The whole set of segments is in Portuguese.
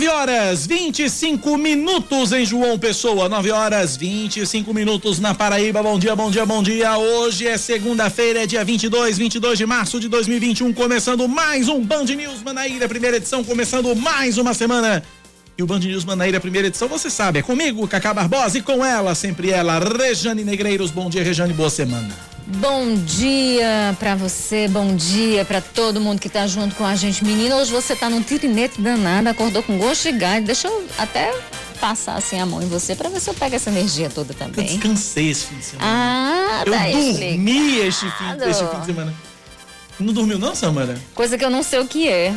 9 horas 25 minutos em João Pessoa, 9 horas 25 minutos na Paraíba. Bom dia, bom dia, bom dia. Hoje é segunda-feira, é dia 22, 22 de março de 2021, começando mais um Band News Manaíra, primeira edição, começando mais uma semana. E o Band News Manaíra, primeira edição, você sabe, é comigo, Cacá Barbosa, e com ela, sempre ela, Rejane Negreiros. Bom dia, Rejane, boa semana. Bom dia para você, bom dia para todo mundo que tá junto com a gente. Menina, hoje você tá num tirinete danado, acordou com gosto de gás. Deixa eu até passar assim a mão em você para ver se eu pego essa energia toda também. Eu descansei esse fim de semana. Ah, eu tá dormi este fim, este fim de semana. Não dormiu não, Samara? Coisa que eu não sei o que é.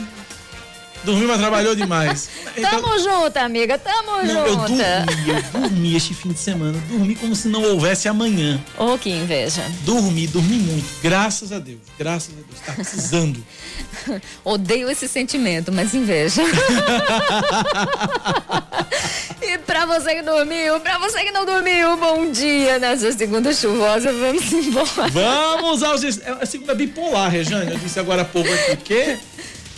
Dormiu, mas trabalhou demais. Então, Tamo junto, amiga. Tamo não, junto. Eu dormi, eu dormi este fim de semana. Dormi como se não houvesse amanhã. Oh, que inveja. Dormi, dormi muito. Graças a Deus. Graças a Deus. Tá precisando. Odeio esse sentimento, mas inveja. e pra você que dormiu, pra você que não dormiu, bom dia nessa segunda chuvosa. Vamos embora. Vamos aos. É a segunda bipolar, Rejane. Eu disse agora há pouco aqui. Que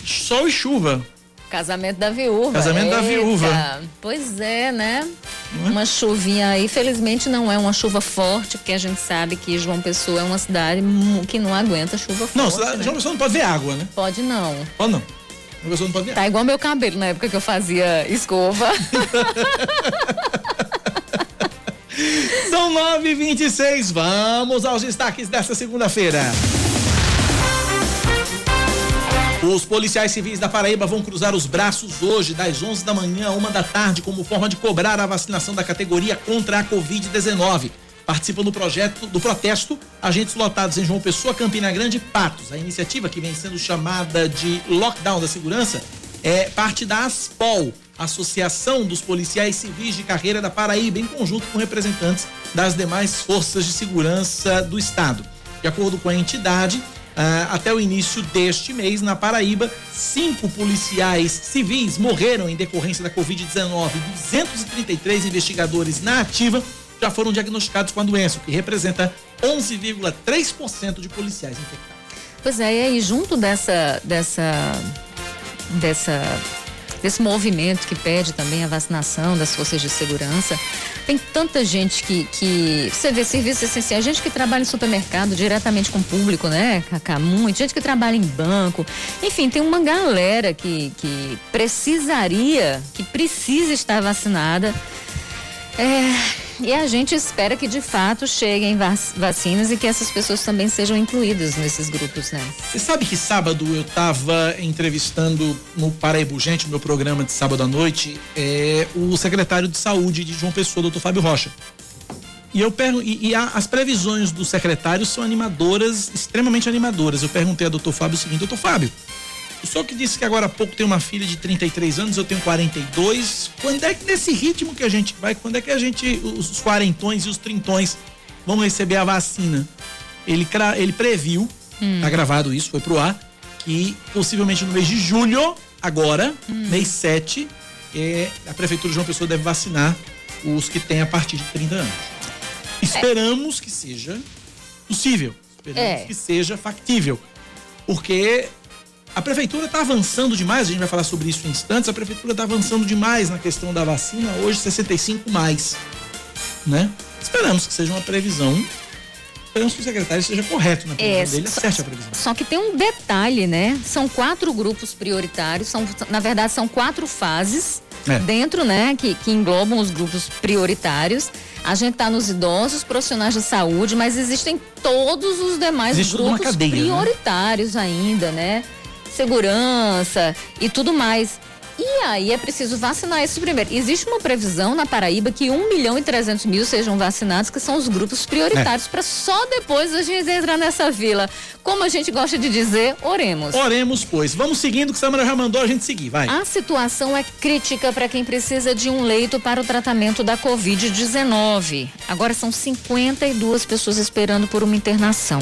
sol e chuva. Casamento da viúva. Casamento Eita. da viúva. Pois é, né? É? Uma chuvinha aí, felizmente não é uma chuva forte, porque a gente sabe que João Pessoa é uma cidade que não aguenta chuva não, forte. Não, né? João Pessoa não pode ver água, né? Pode não. Pode não. João Pessoa não pode ver Tá igual meu cabelo na época que eu fazia escova. São 9h26, vamos aos destaques desta segunda-feira. Os policiais civis da Paraíba vão cruzar os braços hoje, das 11 da manhã a 1 da tarde, como forma de cobrar a vacinação da categoria contra a Covid-19. Participam do projeto do protesto agentes lotados em João Pessoa, Campina Grande e Patos. A iniciativa, que vem sendo chamada de Lockdown da Segurança, é parte da ASPOL, Associação dos Policiais Civis de Carreira da Paraíba, em conjunto com representantes das demais forças de segurança do Estado. De acordo com a entidade, Uh, até o início deste mês, na Paraíba, cinco policiais civis morreram em decorrência da Covid-19. 233 investigadores na ativa já foram diagnosticados com a doença, o que representa 11,3% de policiais infectados. Pois é, e junto dessa, dessa, dessa desse movimento que pede também a vacinação das forças de segurança. Tem tanta gente que, que você vê serviços essenciais, gente que trabalha em supermercado diretamente com o público, né, Cacá? Muito, gente que trabalha em banco. Enfim, tem uma galera que, que precisaria, que precisa estar vacinada. É, e a gente espera que de fato cheguem vacinas e que essas pessoas também sejam incluídas nesses grupos, né? Você sabe que sábado eu estava entrevistando no Paraíba Gente, meu programa de sábado à noite, é, o secretário de saúde de João Pessoa, doutor Fábio Rocha. E eu pergunto, e, e a, as previsões do secretário são animadoras, extremamente animadoras. Eu perguntei ao doutor Fábio o seguinte, doutor Fábio, o senhor que disse que agora há pouco tem uma filha de 33 anos, eu tenho 42. Quando é que nesse ritmo que a gente vai, quando é que a gente, os quarentões e os trintões vão receber a vacina? Ele, ele previu, hum. tá gravado isso, foi pro ar, que possivelmente no mês de julho, agora, hum. mês 7, é, a Prefeitura de João Pessoa deve vacinar os que têm a partir de 30 anos. Esperamos é. que seja possível. Esperamos é. que seja factível. Porque a prefeitura está avançando demais, a gente vai falar sobre isso em instantes. A prefeitura está avançando demais na questão da vacina, hoje 65 mais, né? Esperamos que seja uma previsão. Esperamos que o secretário esteja correto na previsão é, dele, acerte a previsão. Só que tem um detalhe, né? São quatro grupos prioritários, são, na verdade, são quatro fases é. dentro, né? Que, que englobam os grupos prioritários. A gente está nos idosos, profissionais de saúde, mas existem todos os demais Existe grupos cadeia, né? prioritários né? ainda, né? Segurança e tudo mais. E aí é preciso vacinar esses primeiro. Existe uma previsão na Paraíba que 1 milhão e 300 mil sejam vacinados, que são os grupos prioritários, é. para só depois a gente entrar nessa vila. Como a gente gosta de dizer, oremos. Oremos, pois. Vamos seguindo, que Samara já mandou a gente seguir, vai. A situação é crítica para quem precisa de um leito para o tratamento da Covid-19. Agora são 52 pessoas esperando por uma internação.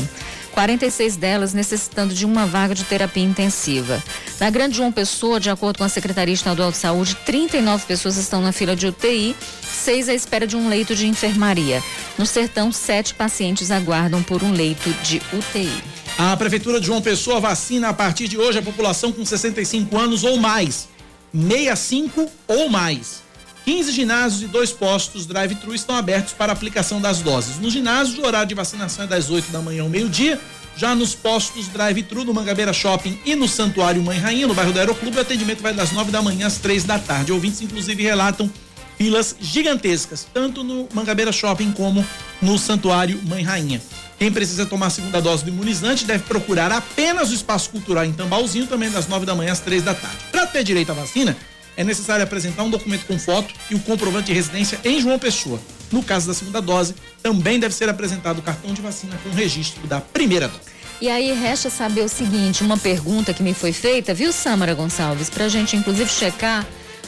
46 delas necessitando de uma vaga de terapia intensiva. Na Grande João Pessoa, de acordo com a Secretaria Estadual de Saúde, 39 pessoas estão na fila de UTI, seis à espera de um leito de enfermaria. No Sertão, sete pacientes aguardam por um leito de UTI. A Prefeitura de João Pessoa vacina a partir de hoje a população com 65 anos ou mais. 65 ou mais. 15 ginásios e dois postos drive-thru estão abertos para aplicação das doses. No ginásio, o horário de vacinação é das 8 da manhã ao meio-dia. Já nos postos drive-thru no Mangabeira Shopping e no Santuário Mãe Rainha, no bairro do Aeroclube, o atendimento vai das 9 da manhã às 3 da tarde. Ouvintes, inclusive, relatam filas gigantescas, tanto no Mangabeira Shopping como no Santuário Mãe Rainha. Quem precisa tomar a segunda dose do imunizante deve procurar apenas o espaço cultural em Tambalzinho, também das 9 da manhã às 3 da tarde. Para ter direito à vacina, é necessário apresentar um documento com foto e o comprovante de residência em João Pessoa. No caso da segunda dose, também deve ser apresentado o cartão de vacina com registro da primeira dose. E aí resta saber o seguinte, uma pergunta que me foi feita, viu, Samara Gonçalves, pra gente inclusive checar.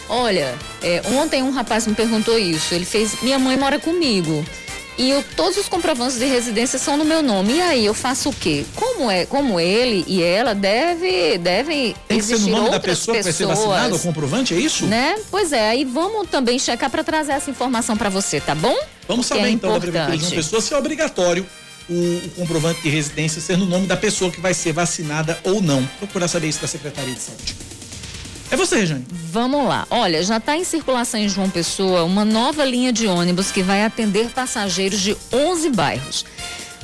Olha, é, ontem um rapaz me perguntou isso. Ele fez, minha mãe mora comigo e eu, todos os comprovantes de residência são no meu nome. E aí eu faço o quê? Como é, como ele e ela deve, devem Tem que ser no nome da pessoa pessoas, que vai ser vacinada, o comprovante, é isso? Né? Pois é, aí vamos também checar para trazer essa informação para você, tá bom? Vamos Porque saber é então da prefeitura de uma pessoa se é obrigatório o, o, comprovante de residência ser no nome da pessoa que vai ser vacinada ou não. Procurar saber isso da Secretaria de Saúde. É você, Rejane. Vamos lá. Olha, já está em circulação em João Pessoa uma nova linha de ônibus que vai atender passageiros de 11 bairros.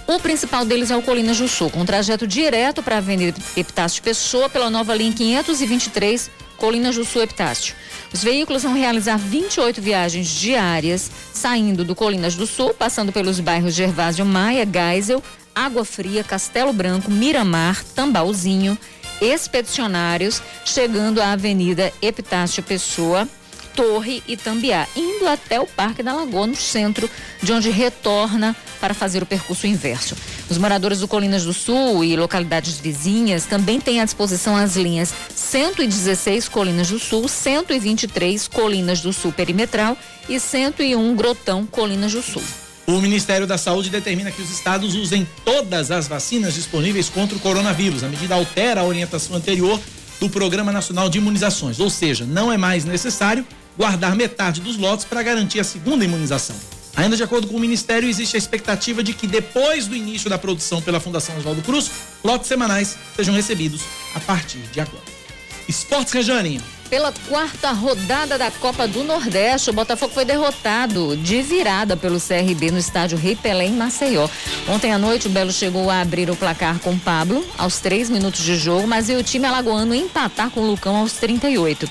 O principal deles é o Colinas do Sul, com trajeto direto para a Avenida Epitácio Pessoa pela nova linha 523 Colinas do Sul Epitácio. Os veículos vão realizar 28 viagens diárias, saindo do Colinas do Sul, passando pelos bairros Gervásio Maia, Geisel, Água Fria, Castelo Branco, Miramar, Tambalzinho, expedicionários, chegando à Avenida Epitácio Pessoa, Torre e Tambiá, indo até o Parque da Lagoa, no centro, de onde retorna para fazer o percurso inverso. Os moradores do Colinas do Sul e localidades vizinhas também têm à disposição as linhas 116 Colinas do Sul, 123 Colinas do Sul Perimetral e 101 Grotão Colinas do Sul. O Ministério da Saúde determina que os estados usem todas as vacinas disponíveis contra o coronavírus. A medida altera a orientação anterior do Programa Nacional de Imunizações, ou seja, não é mais necessário guardar metade dos lotes para garantir a segunda imunização. Ainda de acordo com o Ministério, existe a expectativa de que depois do início da produção pela Fundação Oswaldo Cruz, lotes semanais sejam recebidos a partir de agora. Esportes Rejane. Pela quarta rodada da Copa do Nordeste, o Botafogo foi derrotado de virada pelo CRB no estádio Rei Pelé em Maceió. Ontem à noite, o Belo chegou a abrir o placar com Pablo aos três minutos de jogo, mas viu o time alagoano empatar com o Lucão aos 38.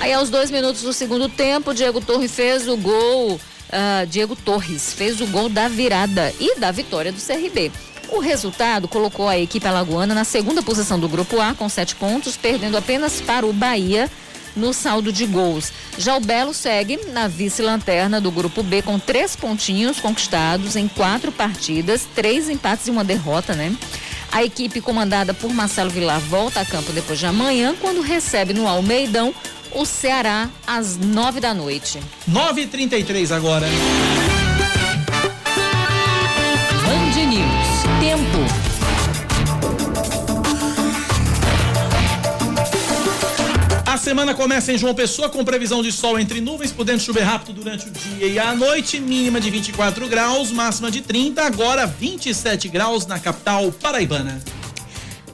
Aí, aos dois minutos do segundo tempo, Diego Torres fez o gol. Uh, Diego Torres fez o gol da virada e da vitória do CRB. O resultado colocou a equipe alagoana na segunda posição do Grupo A com sete pontos, perdendo apenas para o Bahia no saldo de gols. Já o Belo segue na vice-lanterna do Grupo B com três pontinhos conquistados em quatro partidas, três empates e uma derrota, né? A equipe comandada por Marcelo Vilar volta a campo depois de amanhã, quando recebe no Almeidão o Ceará às nove da noite. Nove trinta agora. Semana começa em João Pessoa com previsão de sol entre nuvens, podendo chover rápido durante o dia e a noite, mínima de 24 graus, máxima de 30, agora 27 graus na capital paraibana.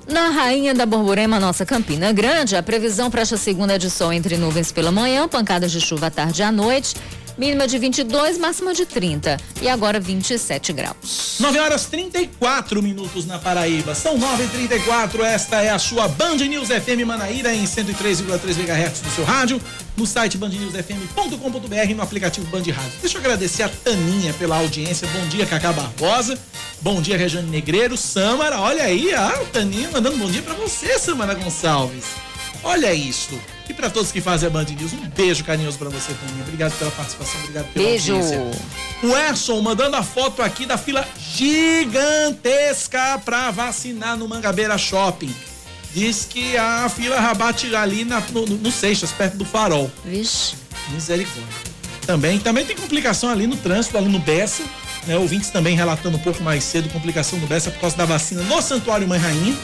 Na Rainha da Borborema, nossa Campina Grande, a previsão para esta segunda é de sol entre nuvens pela manhã, pancadas de chuva à tarde e à noite mínima de 22, máxima de 30 e agora 27 graus. 9 horas 34 minutos na Paraíba. São 9 e 34 Esta é a sua Band News FM Manaíra em 103,3 MHz do seu rádio, no site bandnewsfm.com.br no aplicativo Band Rádio. Deixa eu agradecer a Taninha pela audiência. Bom dia, Cacá Barbosa. Bom dia, Rejane Negreiro. Samara, olha aí, a Taninha mandando bom dia para você, Samara Gonçalves. Olha isso. E para todos que fazem a Band News, um beijo carinhoso para você também. Obrigado pela participação, obrigado pela beijo. audiência. O Erson mandando a foto aqui da fila gigantesca para vacinar no Mangabeira Shopping. Diz que a fila rabate ali na, no, no Seixas, perto do farol. Vixe. Misericórdia. Também, também tem complicação ali no trânsito, ali no Bessa. Né? Ouvintes também relatando um pouco mais cedo complicação no Bessa por causa da vacina no Santuário Mãe Rainha.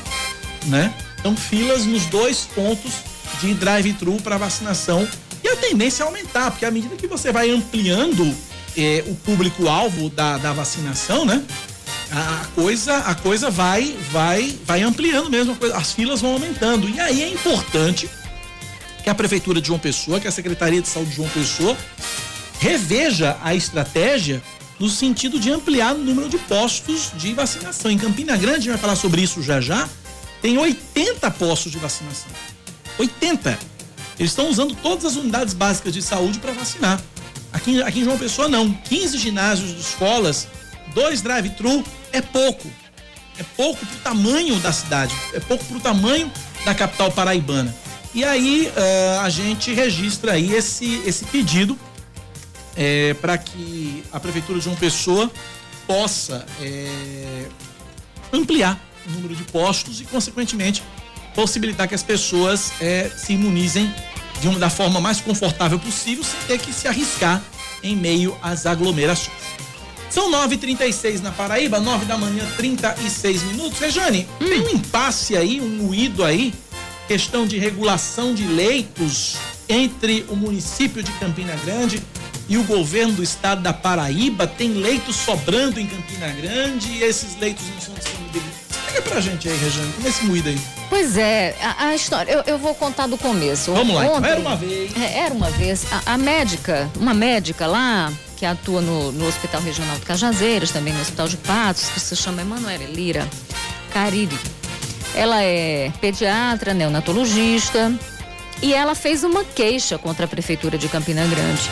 Né? Então, filas nos dois pontos de drive-thru para vacinação. E a tendência é aumentar, porque à medida que você vai ampliando eh, o público-alvo da, da vacinação, né? A coisa, a coisa vai, vai, vai ampliando mesmo, as filas vão aumentando. E aí é importante que a Prefeitura de João Pessoa, que a Secretaria de Saúde de João Pessoa, reveja a estratégia no sentido de ampliar o número de postos de vacinação. Em Campina Grande, a gente vai falar sobre isso já já, tem 80 postos de vacinação. 80. Eles estão usando todas as unidades básicas de saúde para vacinar. Aqui, aqui em João Pessoa, não. 15 ginásios de escolas, dois drive-thru, é pouco. É pouco para o tamanho da cidade, é pouco para o tamanho da capital paraibana. E aí uh, a gente registra aí esse, esse pedido é, para que a Prefeitura de João Pessoa possa é, ampliar o número de postos e, consequentemente, possibilitar que as pessoas é, se imunizem de uma da forma mais confortável possível, sem ter que se arriscar em meio às aglomerações. São 9h36 na Paraíba, 9 da manhã, 36 minutos. Rejane, hum. tem um impasse aí, um moído aí, questão de regulação de leitos entre o município de Campina Grande e o governo do estado da Paraíba tem leitos sobrando em Campina Grande e esses leitos não são disponibilizados. Explica pra gente aí, Regiane, como é esse moído aí? Pois é, a, a história, eu, eu, vou contar do começo. Vamos lá, então. Ontem, era uma vez. É, era uma vez. A, a, médica, uma médica lá, que atua no, no Hospital Regional de Cajazeiras, também no Hospital de Patos, que se chama Emanuela Lira Cariri. Ela é pediatra, neonatologista, e ela fez uma queixa contra a Prefeitura de Campina Grande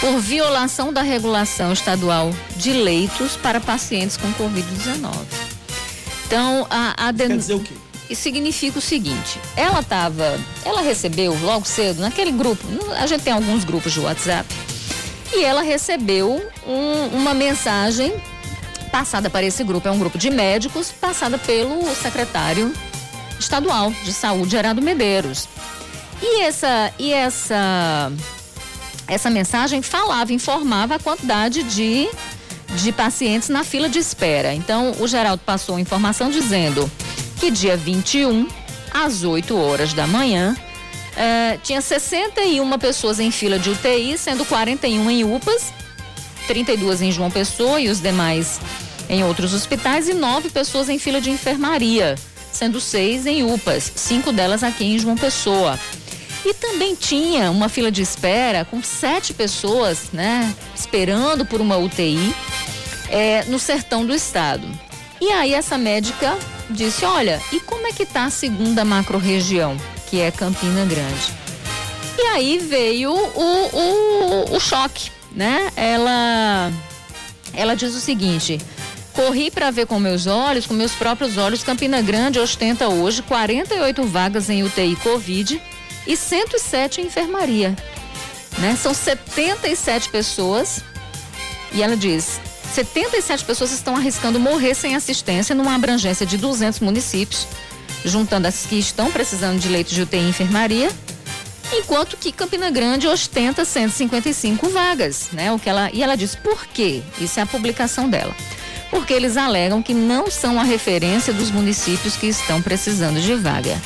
por violação da regulação estadual de leitos para pacientes com Covid-19. Então, a, a denúncia. Quer dizer o quê? Isso significa o seguinte: ela estava, ela recebeu logo cedo naquele grupo, a gente tem alguns grupos de WhatsApp, e ela recebeu um, uma mensagem passada para esse grupo, é um grupo de médicos, passada pelo secretário estadual de saúde, Gerardo Medeiros. E essa, e essa essa mensagem falava, informava a quantidade de, de pacientes na fila de espera. Então, o Geraldo passou a informação dizendo que dia 21, às 8 horas da manhã, eh, tinha 61 pessoas em fila de UTI, sendo 41 em UPAs, 32 em João Pessoa e os demais em outros hospitais, e nove pessoas em fila de enfermaria, sendo seis em UPAs, cinco delas aqui em João Pessoa. E também tinha uma fila de espera com sete pessoas, né, esperando por uma UTI é, no sertão do estado. E aí essa médica disse, olha, e como é que tá a segunda macro-região, que é Campina Grande? E aí veio o, o, o choque, né? Ela, ela diz o seguinte, Corri para ver com meus olhos, com meus próprios olhos, Campina Grande ostenta hoje 48 vagas em UTI Covid e 107 em enfermaria. Né? São 77 pessoas. E ela diz: 77 pessoas estão arriscando morrer sem assistência numa abrangência de 200 municípios, juntando as que estão precisando de leitos de UTI e enfermaria, enquanto que Campina Grande ostenta 155 vagas, né? O que ela e ela diz por quê? Isso é a publicação dela. Porque eles alegam que não são a referência dos municípios que estão precisando de vaga.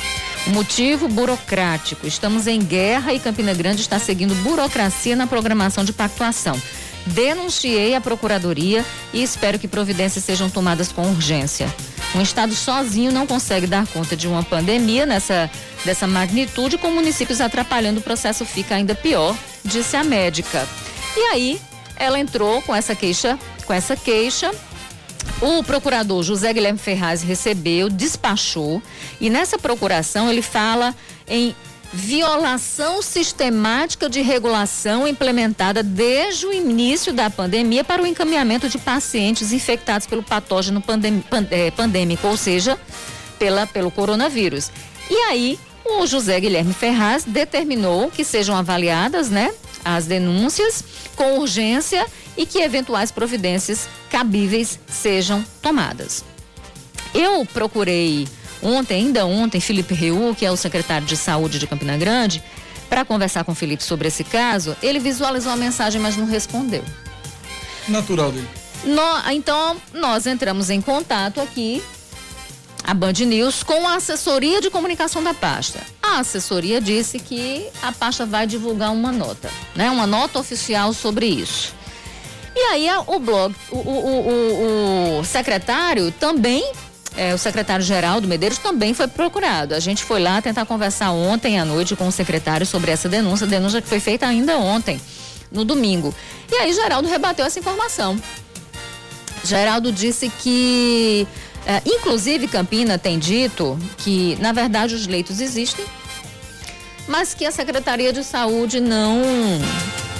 Motivo burocrático. Estamos em guerra e Campina Grande está seguindo burocracia na programação de pactuação. Denunciei a procuradoria e espero que providências sejam tomadas com urgência. Um estado sozinho não consegue dar conta de uma pandemia nessa dessa magnitude, com municípios atrapalhando o processo fica ainda pior, disse a médica. E aí, ela entrou com essa queixa, com essa queixa o procurador José Guilherme Ferraz recebeu, despachou e nessa procuração ele fala em violação sistemática de regulação implementada desde o início da pandemia para o encaminhamento de pacientes infectados pelo patógeno é, pandêmico, ou seja, pela, pelo coronavírus. E aí, o José Guilherme Ferraz determinou que sejam avaliadas, né, as denúncias com urgência e que eventuais providências cabíveis sejam tomadas. Eu procurei ontem, ainda ontem, Felipe Reu, que é o secretário de saúde de Campina Grande, para conversar com o Felipe sobre esse caso. Ele visualizou a mensagem, mas não respondeu. Natural dele. No, então, nós entramos em contato aqui, a Band News, com a assessoria de comunicação da pasta. A assessoria disse que a pasta vai divulgar uma nota, né? Uma nota oficial sobre isso. E aí o blog, o, o, o, o secretário também é, o secretário Geraldo Medeiros também foi procurado. A gente foi lá tentar conversar ontem à noite com o secretário sobre essa denúncia, denúncia que foi feita ainda ontem, no domingo. E aí Geraldo rebateu essa informação. Geraldo disse que, é, inclusive Campina tem dito que, na verdade, os leitos existem, mas que a Secretaria de Saúde não,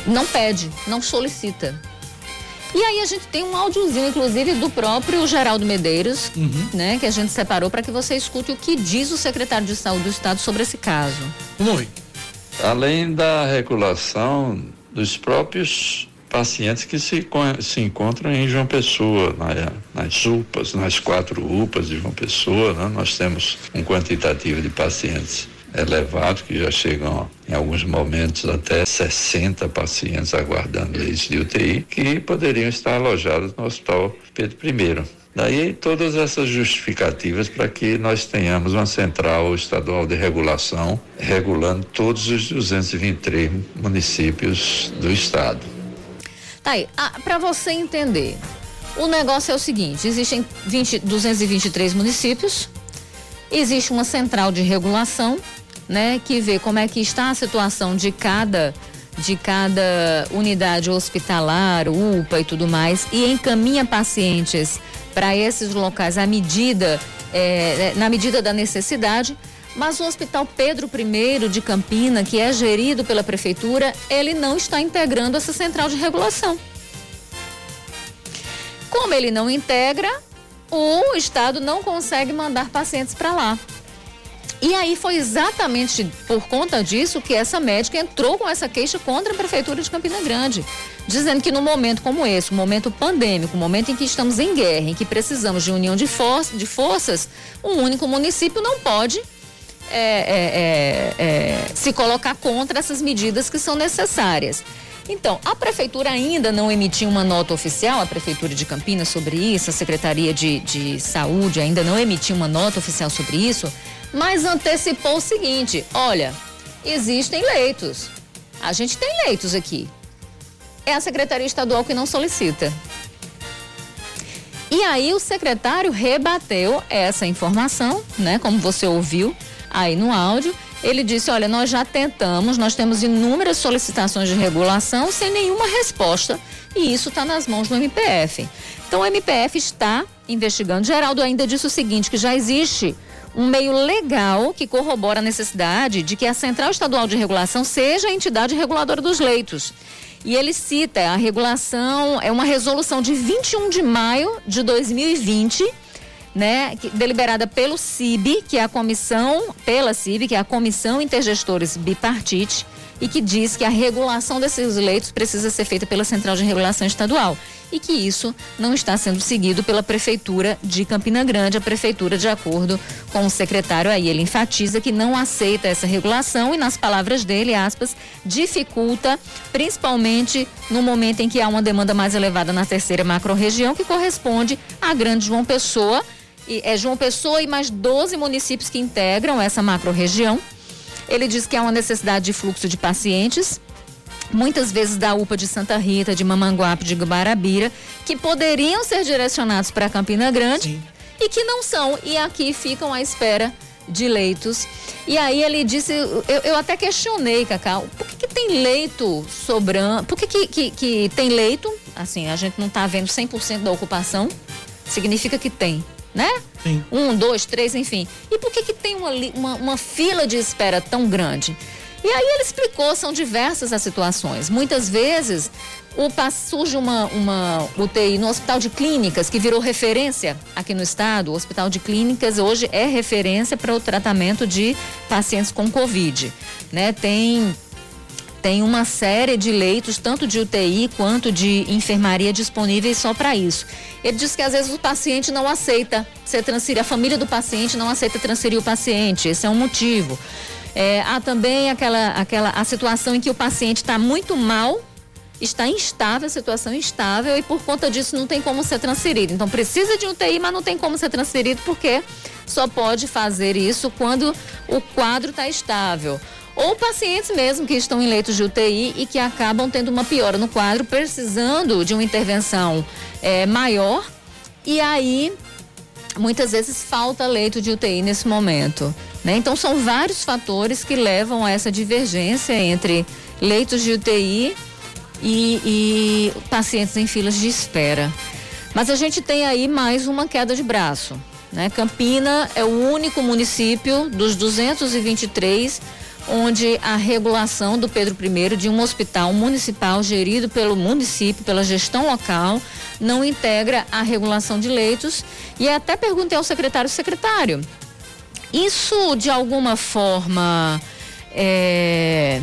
não pede, não solicita. E aí a gente tem um áudiozinho, inclusive, do próprio Geraldo Medeiros, uhum. né? Que a gente separou para que você escute o que diz o secretário de saúde do estado sobre esse caso. Oi. Além da regulação dos próprios pacientes que se, se encontram em João Pessoa, na, nas UPAs, nas quatro UPAs de João Pessoa, né? nós temos um quantitativo de pacientes elevado, que já chegam em alguns momentos até 60 pacientes aguardando leitos de UTI, que poderiam estar alojados no Hospital Pedro I. Daí todas essas justificativas para que nós tenhamos uma central estadual de regulação regulando todos os 223 municípios do estado. Tá aí, ah, para você entender, o negócio é o seguinte: existem 20, 223 municípios, existe uma central de regulação né, que vê como é que está a situação de cada de cada unidade hospitalar, UPA e tudo mais, e encaminha pacientes para esses locais à medida, é, na medida da necessidade. Mas o Hospital Pedro I de Campina, que é gerido pela prefeitura, ele não está integrando essa central de regulação. Como ele não integra, o Estado não consegue mandar pacientes para lá. E aí foi exatamente por conta disso que essa médica entrou com essa queixa contra a prefeitura de Campina Grande, dizendo que no momento como esse, um momento pandêmico, um momento em que estamos em guerra, em que precisamos de união de, for de forças, um único município não pode é, é, é, é se colocar contra essas medidas que são necessárias. Então, a prefeitura ainda não emitiu uma nota oficial, a prefeitura de Campinas sobre isso, a Secretaria de, de Saúde ainda não emitiu uma nota oficial sobre isso, mas antecipou o seguinte: olha, existem leitos. A gente tem leitos aqui. É a Secretaria Estadual que não solicita. E aí o secretário rebateu essa informação, né? Como você ouviu aí no áudio. Ele disse: olha, nós já tentamos, nós temos inúmeras solicitações de regulação sem nenhuma resposta. E isso está nas mãos do MPF. Então o MPF está investigando. Geraldo ainda disse o seguinte: que já existe um meio legal que corrobora a necessidade de que a Central Estadual de Regulação seja a entidade reguladora dos leitos. E ele cita a regulação, é uma resolução de 21 de maio de 2020, né, deliberada pelo CIB, que é a comissão, pela CIB, que é a Comissão Intergestores Bipartite, e que diz que a regulação desses leitos precisa ser feita pela Central de Regulação Estadual e que isso não está sendo seguido pela Prefeitura de Campina Grande. A Prefeitura, de acordo com o secretário aí, ele enfatiza que não aceita essa regulação e, nas palavras dele, aspas, dificulta, principalmente no momento em que há uma demanda mais elevada na terceira macro-região, que corresponde à Grande João Pessoa. E é João Pessoa e mais 12 municípios que integram essa macro-região. Ele diz que há uma necessidade de fluxo de pacientes muitas vezes da UPA de Santa Rita, de Mamanguape, de Gubarabira, que poderiam ser direcionados para Campina Grande Sim. e que não são, e aqui ficam à espera de leitos. E aí ele disse, eu, eu até questionei, Cacau, por que, que tem leito sobrando, por que, que, que, que tem leito, assim, a gente não está vendo 100% da ocupação, significa que tem, né? Sim. Um, dois, três, enfim. E por que que tem uma, uma, uma fila de espera tão grande? E aí ele explicou, são diversas as situações. Muitas vezes o, surge uma, uma UTI no Hospital de Clínicas, que virou referência aqui no estado. O Hospital de Clínicas hoje é referência para o tratamento de pacientes com Covid. Né? Tem tem uma série de leitos, tanto de UTI quanto de enfermaria disponíveis só para isso. Ele diz que às vezes o paciente não aceita ser transferido, a família do paciente não aceita transferir o paciente, esse é um motivo. É, há também aquela, aquela a situação em que o paciente está muito mal, está instável, situação instável e por conta disso não tem como ser transferido. Então precisa de um TI, mas não tem como ser transferido porque só pode fazer isso quando o quadro está estável. Ou pacientes mesmo que estão em leitos de UTI e que acabam tendo uma piora no quadro, precisando de uma intervenção é, maior. E aí muitas vezes falta leito de UTI nesse momento. Né? Então, são vários fatores que levam a essa divergência entre leitos de UTI e, e pacientes em filas de espera. Mas a gente tem aí mais uma queda de braço. Né? Campina é o único município dos 223 onde a regulação do Pedro I de um hospital municipal gerido pelo município, pela gestão local, não integra a regulação de leitos. E até perguntei ao secretário, secretário, isso de alguma forma é,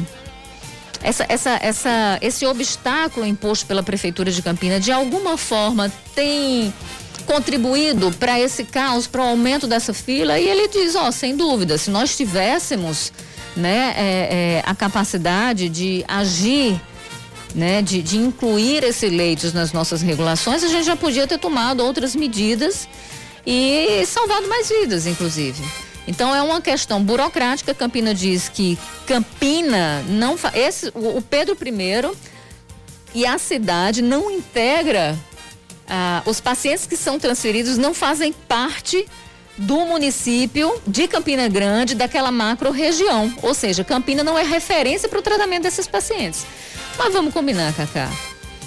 essa, essa, essa, esse obstáculo imposto pela prefeitura de Campinas de alguma forma tem contribuído para esse caos, para o aumento dessa fila? E ele diz, ó, sem dúvida, se nós tivéssemos né, é, é, a capacidade de agir, né, de, de incluir esses leitos nas nossas regulações, a gente já podia ter tomado outras medidas e salvado mais vidas, inclusive. Então é uma questão burocrática. Campina diz que Campina não esse o Pedro I e a cidade não integra ah, os pacientes que são transferidos não fazem parte do município de Campina Grande, daquela macro região. Ou seja, Campina não é referência para o tratamento desses pacientes. Mas vamos combinar, Cacá.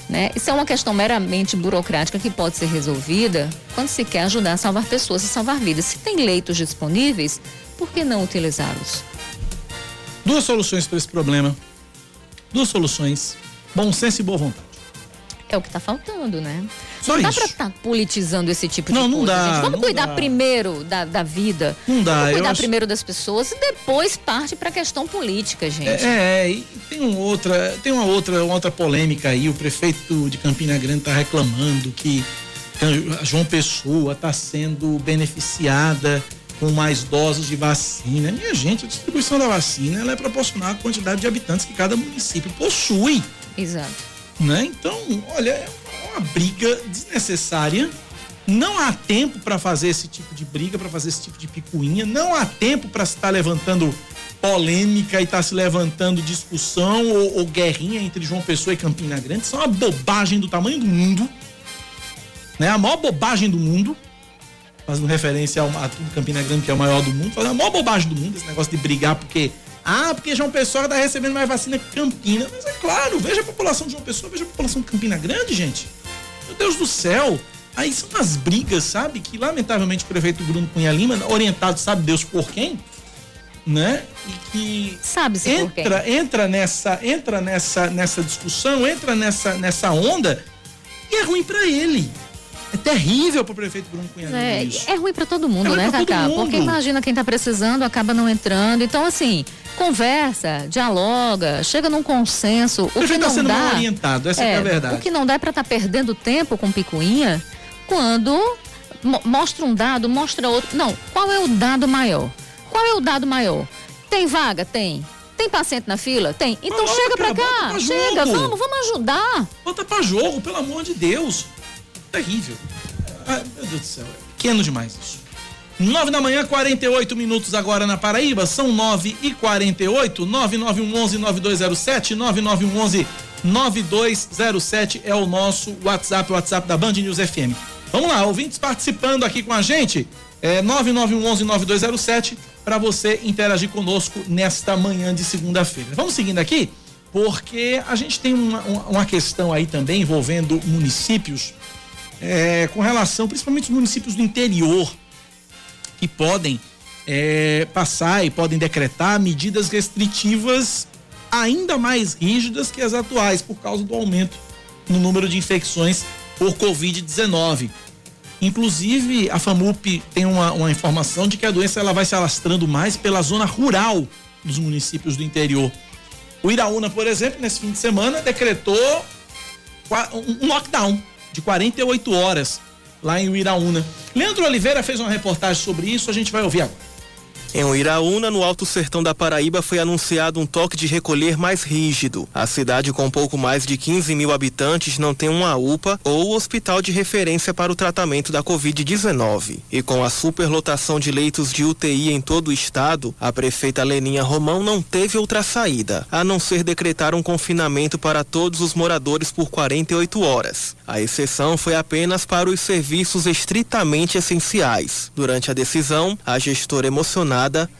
Né? Isso é uma questão meramente burocrática que pode ser resolvida quando se quer ajudar a salvar pessoas e salvar vidas. Se tem leitos disponíveis, por que não utilizá-los? Duas soluções para esse problema. Duas soluções: bom senso e boa vontade. É o que está faltando, né? Só não dá para estar tá politizando esse tipo não, de não coisa, dá, gente. Vamos cuidar dá. primeiro da, da vida. Não dá. Vamos cuidar acho... primeiro das pessoas e depois parte para a questão política, gente. É, é, e tem um outra, tem uma outra, uma outra polêmica aí. O prefeito de Campina Grande está reclamando que João Pessoa está sendo beneficiada com mais doses de vacina. Minha gente, a distribuição da vacina ela é proporcional à quantidade de habitantes que cada município possui. Exato. Né? Então, olha, é uma briga desnecessária. Não há tempo para fazer esse tipo de briga, para fazer esse tipo de picuinha. Não há tempo para estar levantando polêmica e estar tá se levantando discussão ou, ou, guerrinha entre João Pessoa e Campina Grande. Isso é uma bobagem do tamanho do mundo. Né? A maior bobagem do mundo. Fazendo referência ao Campina Grande, que é o maior do mundo. Fazendo a maior bobagem do mundo, esse negócio de brigar porque ah, porque João Pessoa está recebendo mais vacina que Campina. Mas é claro, veja a população de João Pessoa, veja a população de Campina Grande, gente. Meu Deus do céu. Aí são as brigas, sabe? Que lamentavelmente o prefeito Bruno Cunha Lima, orientado, sabe Deus por quem, né? E que sabe -se entra, entra nessa, entra nessa, nessa discussão, entra nessa, nessa onda e é ruim para ele. É terrível para o prefeito Bruno Cunha Lima é, isso. É ruim para todo mundo, é né, Cacá? Porque imagina quem está precisando acaba não entrando. Então, assim, conversa, dialoga, chega num consenso. O, o que tá não sendo dá, mal orientado, essa é, é, a verdade. O que não dá é para estar tá perdendo tempo com picuinha quando mo mostra um dado, mostra outro. Não, qual é o dado maior? Qual é o dado maior? Tem vaga? Tem. Tem paciente na fila? Tem. Então Coloca, chega pra cá. Pra chega, vamos, vamos ajudar. Bota pra jogo, pelo amor de Deus. Terrível. Ah, meu Deus do céu, é pequeno demais isso. 9 da manhã, 48 minutos agora na Paraíba. São 9 e 48 9911 9207 9911 9207 é o nosso WhatsApp, o WhatsApp da Band News FM. Vamos lá, ouvintes participando aqui com a gente. É 9911 9207 para você interagir conosco nesta manhã de segunda-feira. Vamos seguindo aqui, porque a gente tem uma, uma questão aí também envolvendo municípios é, com relação, principalmente os municípios do interior que podem é, passar e podem decretar medidas restritivas ainda mais rígidas que as atuais, por causa do aumento no número de infecções por Covid-19. Inclusive, a FAMUP tem uma, uma, informação de que a doença ela vai se alastrando mais pela zona rural dos municípios do interior. O Iraúna, por exemplo, nesse fim de semana, decretou um lockdown de 48 horas lá em Uiraúna. Leandro Oliveira fez uma reportagem sobre isso, a gente vai ouvir agora. Em Uiraúna, no Alto Sertão da Paraíba, foi anunciado um toque de recolher mais rígido. A cidade, com pouco mais de 15 mil habitantes, não tem uma UPA ou hospital de referência para o tratamento da Covid-19. E com a superlotação de leitos de UTI em todo o estado, a prefeita Leninha Romão não teve outra saída, a não ser decretar um confinamento para todos os moradores por 48 horas. A exceção foi apenas para os serviços estritamente essenciais. Durante a decisão, a gestora emocionada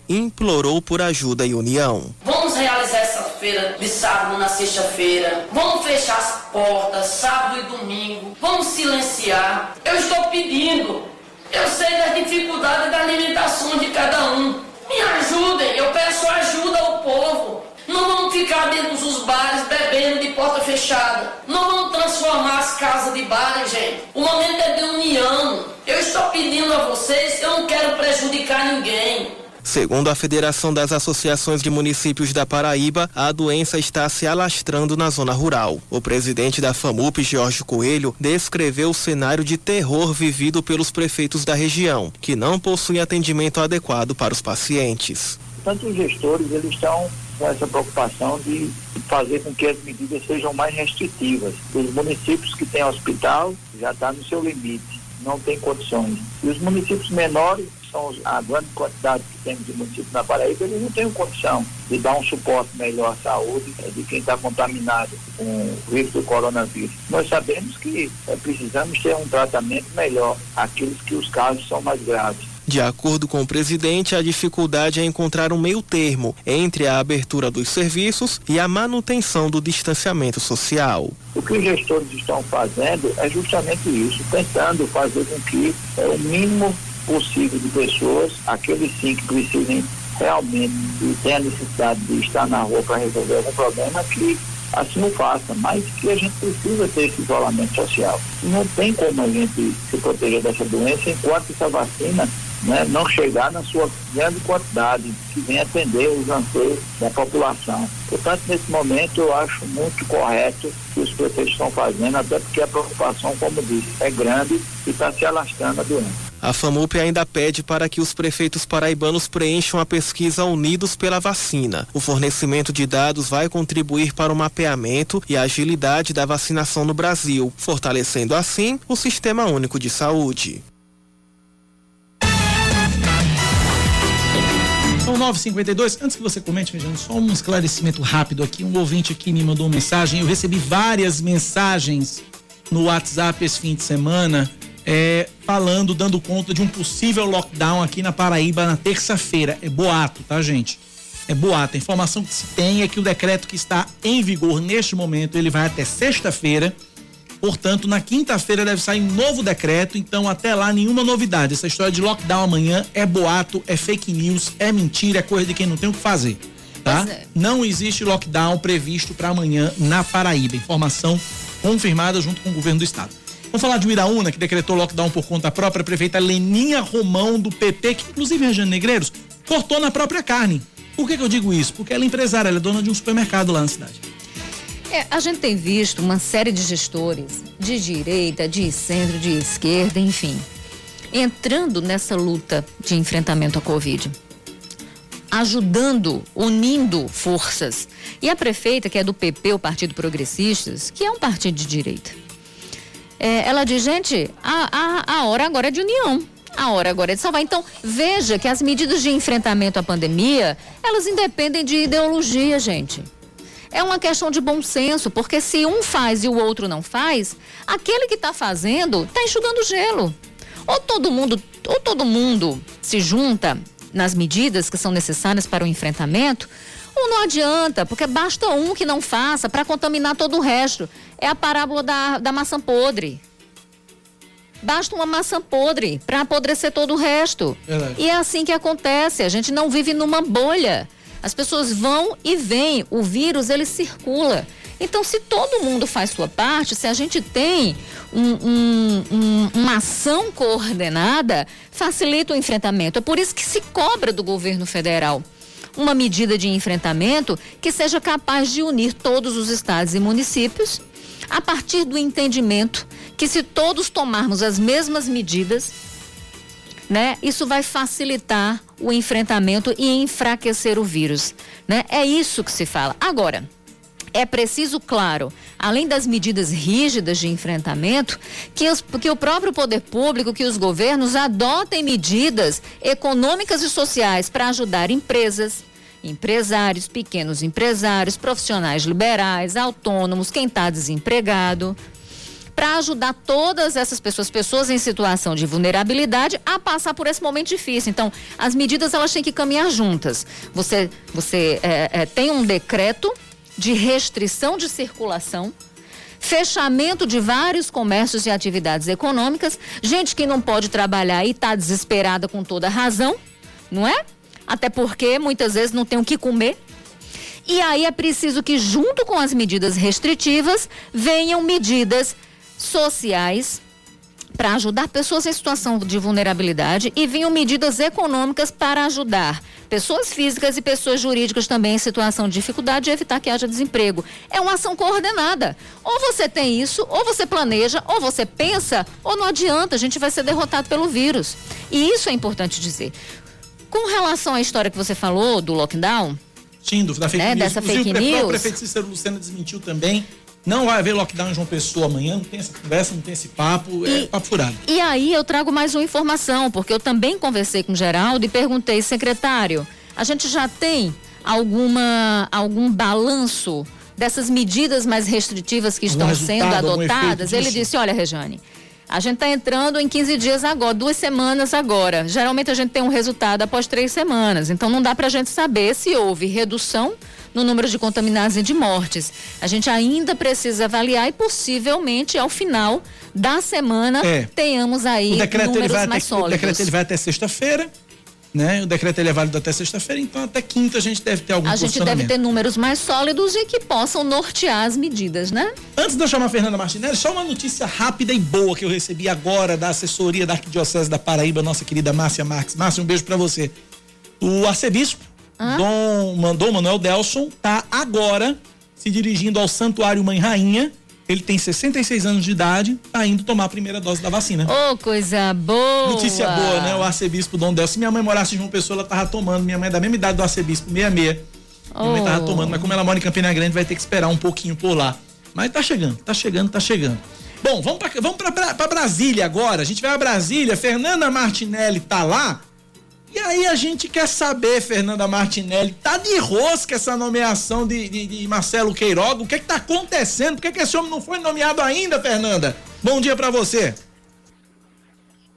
implorou por ajuda e união. Vamos realizar essa feira de sábado na sexta-feira. Vamos fechar as portas sábado e domingo. Vamos silenciar. Eu estou pedindo. Eu sei das dificuldades da alimentação de cada um. Me ajudem, eu peço ajuda ao povo. Não vamos ficar dentro dos bares bebendo de porta fechada. Não vamos transformar as casas de bares, gente. O momento é de união. Eu estou pedindo a vocês, eu não quero prejudicar ninguém. Segundo a Federação das Associações de Municípios da Paraíba, a doença está se alastrando na zona rural. O presidente da FAMUP, Jorge Coelho, descreveu o cenário de terror vivido pelos prefeitos da região, que não possuem atendimento adequado para os pacientes. Tanto os gestores, eles estão com essa preocupação de fazer com que as medidas sejam mais restritivas. Os municípios que têm hospital já está no seu limite, não tem condições. E os municípios menores, são a grande quantidade que temos de municípios na Paraíba, eles não têm condição de dar um suporte melhor à saúde de quem está contaminado com o vírus do coronavírus. Nós sabemos que é, precisamos ter um tratamento melhor aqueles que os casos são mais graves. De acordo com o presidente, a dificuldade é encontrar um meio termo entre a abertura dos serviços e a manutenção do distanciamento social. O que os gestores estão fazendo é justamente isso, tentando fazer com que é, o mínimo possível de pessoas, aqueles sim que precisem realmente e têm a necessidade de estar na rua para resolver algum problema, que assim o faça, mas que a gente precisa ter esse isolamento social. Não tem como a gente se proteger dessa doença enquanto essa vacina né, não chegar na sua grande quantidade, que vem atender os anseios da população. Portanto, nesse momento, eu acho muito correto que os prefeitos estão fazendo, até porque a preocupação, como disse, é grande e está se alastrando a doença. A FAMUP ainda pede para que os prefeitos paraibanos preencham a pesquisa Unidos pela Vacina. O fornecimento de dados vai contribuir para o mapeamento e a agilidade da vacinação no Brasil, fortalecendo assim o Sistema Único de Saúde. São 9h52. Antes que você comente, Regiane, só um esclarecimento rápido aqui. Um ouvinte aqui me mandou uma mensagem. Eu recebi várias mensagens no WhatsApp esse fim de semana. É, falando, dando conta de um possível lockdown aqui na Paraíba na terça-feira. É boato, tá, gente? É boato. A informação que se tem é que o decreto que está em vigor neste momento, ele vai até sexta-feira Portanto, na quinta-feira deve sair um novo decreto, então até lá nenhuma novidade. Essa história de lockdown amanhã é boato, é fake news, é mentira, é coisa de quem não tem o que fazer. Tá? É. Não existe lockdown previsto para amanhã na Paraíba. Informação confirmada junto com o governo do estado. Vamos falar de Iraúna, que decretou lockdown por conta própria. A prefeita Leninha Romão, do PP, que inclusive é Jane Negreiros, cortou na própria carne. Por que, que eu digo isso? Porque ela é empresária, ela é dona de um supermercado lá na cidade. É, a gente tem visto uma série de gestores de direita, de centro, de esquerda, enfim, entrando nessa luta de enfrentamento à Covid. Ajudando, unindo forças. E a prefeita, que é do PP, o Partido Progressistas, que é um partido de direita, é, ela diz: gente, a, a, a hora agora é de união. A hora agora é de salvar. Então, veja que as medidas de enfrentamento à pandemia, elas independem de ideologia, gente. É uma questão de bom senso, porque se um faz e o outro não faz, aquele que está fazendo está enxugando gelo. Ou todo mundo, ou todo mundo se junta nas medidas que são necessárias para o enfrentamento, ou não adianta, porque basta um que não faça para contaminar todo o resto. É a parábola da, da maçã podre. Basta uma maçã podre para apodrecer todo o resto. Verdade. E é assim que acontece. A gente não vive numa bolha. As pessoas vão e vêm, o vírus ele circula. Então, se todo mundo faz sua parte, se a gente tem um, um, um, uma ação coordenada, facilita o enfrentamento. É por isso que se cobra do governo federal uma medida de enfrentamento que seja capaz de unir todos os estados e municípios a partir do entendimento que se todos tomarmos as mesmas medidas, né? Isso vai facilitar o enfrentamento e enfraquecer o vírus, né? É isso que se fala. Agora, é preciso, claro, além das medidas rígidas de enfrentamento, que, os, que o próprio poder público, que os governos adotem medidas econômicas e sociais para ajudar empresas, empresários, pequenos empresários, profissionais liberais, autônomos, quem está desempregado, para ajudar todas essas pessoas, pessoas em situação de vulnerabilidade, a passar por esse momento difícil. Então, as medidas elas têm que caminhar juntas. Você, você é, é, tem um decreto de restrição de circulação, fechamento de vários comércios e atividades econômicas, gente que não pode trabalhar e está desesperada com toda razão, não é? Até porque muitas vezes não tem o que comer. E aí é preciso que, junto com as medidas restritivas, venham medidas sociais para ajudar pessoas em situação de vulnerabilidade e venham medidas econômicas para ajudar pessoas físicas e pessoas jurídicas também em situação de dificuldade e evitar que haja desemprego. É uma ação coordenada. Ou você tem isso, ou você planeja, ou você pensa, ou não adianta, a gente vai ser derrotado pelo vírus. E isso é importante dizer. Com relação à história que você falou do lockdown, Sim, da fake né, news. Dessa fake news. O prefeito Cícero Lucena desmentiu também não vai haver lockdown em João Pessoa amanhã, não tem essa conversa, não tem esse papo, é e, é papo furado. E aí eu trago mais uma informação, porque eu também conversei com o Geraldo e perguntei, secretário, a gente já tem alguma algum balanço dessas medidas mais restritivas que estão sendo adotadas? Ele disse, olha, Rejane, a gente está entrando em 15 dias agora, duas semanas agora. Geralmente a gente tem um resultado após três semanas. Então não dá para a gente saber se houve redução no número de contaminados e de mortes. A gente ainda precisa avaliar e possivelmente ao final da semana é. tenhamos aí o decreto, números vai mais até, sólidos. O decreto ele vai até sexta-feira. Né? O decreto ele é válido até sexta-feira, então até quinta a gente deve ter algum A gente deve ter números mais sólidos e que possam nortear as medidas, né? Antes de eu chamar a Fernanda Martinelli, só uma notícia rápida e boa que eu recebi agora da assessoria da Arquidiocese da Paraíba, nossa querida Márcia Marques. Márcia, um beijo para você. O arcebispo Dom, Dom Manuel Delson tá agora se dirigindo ao Santuário Mãe Rainha. Ele tem 66 anos de idade, tá indo tomar a primeira dose da vacina. Ô, oh, coisa boa! Notícia boa, né? O arcebispo Dom Delson. Se minha mãe morasse em João Pessoa, ela tava tomando. Minha mãe é da mesma idade do arcebispo, 66. Oh. Minha mãe tava tomando, mas como ela mora em Campina Grande, vai ter que esperar um pouquinho por lá. Mas tá chegando, tá chegando, tá chegando. Bom, vamos pra, vamos pra, pra, pra Brasília agora. A gente vai a Brasília. Fernanda Martinelli tá lá. E aí a gente quer saber, Fernanda Martinelli, tá de rosca essa nomeação de, de, de Marcelo Queiroga? O que é que tá acontecendo? Por que, que esse homem não foi nomeado ainda, Fernanda? Bom dia para você.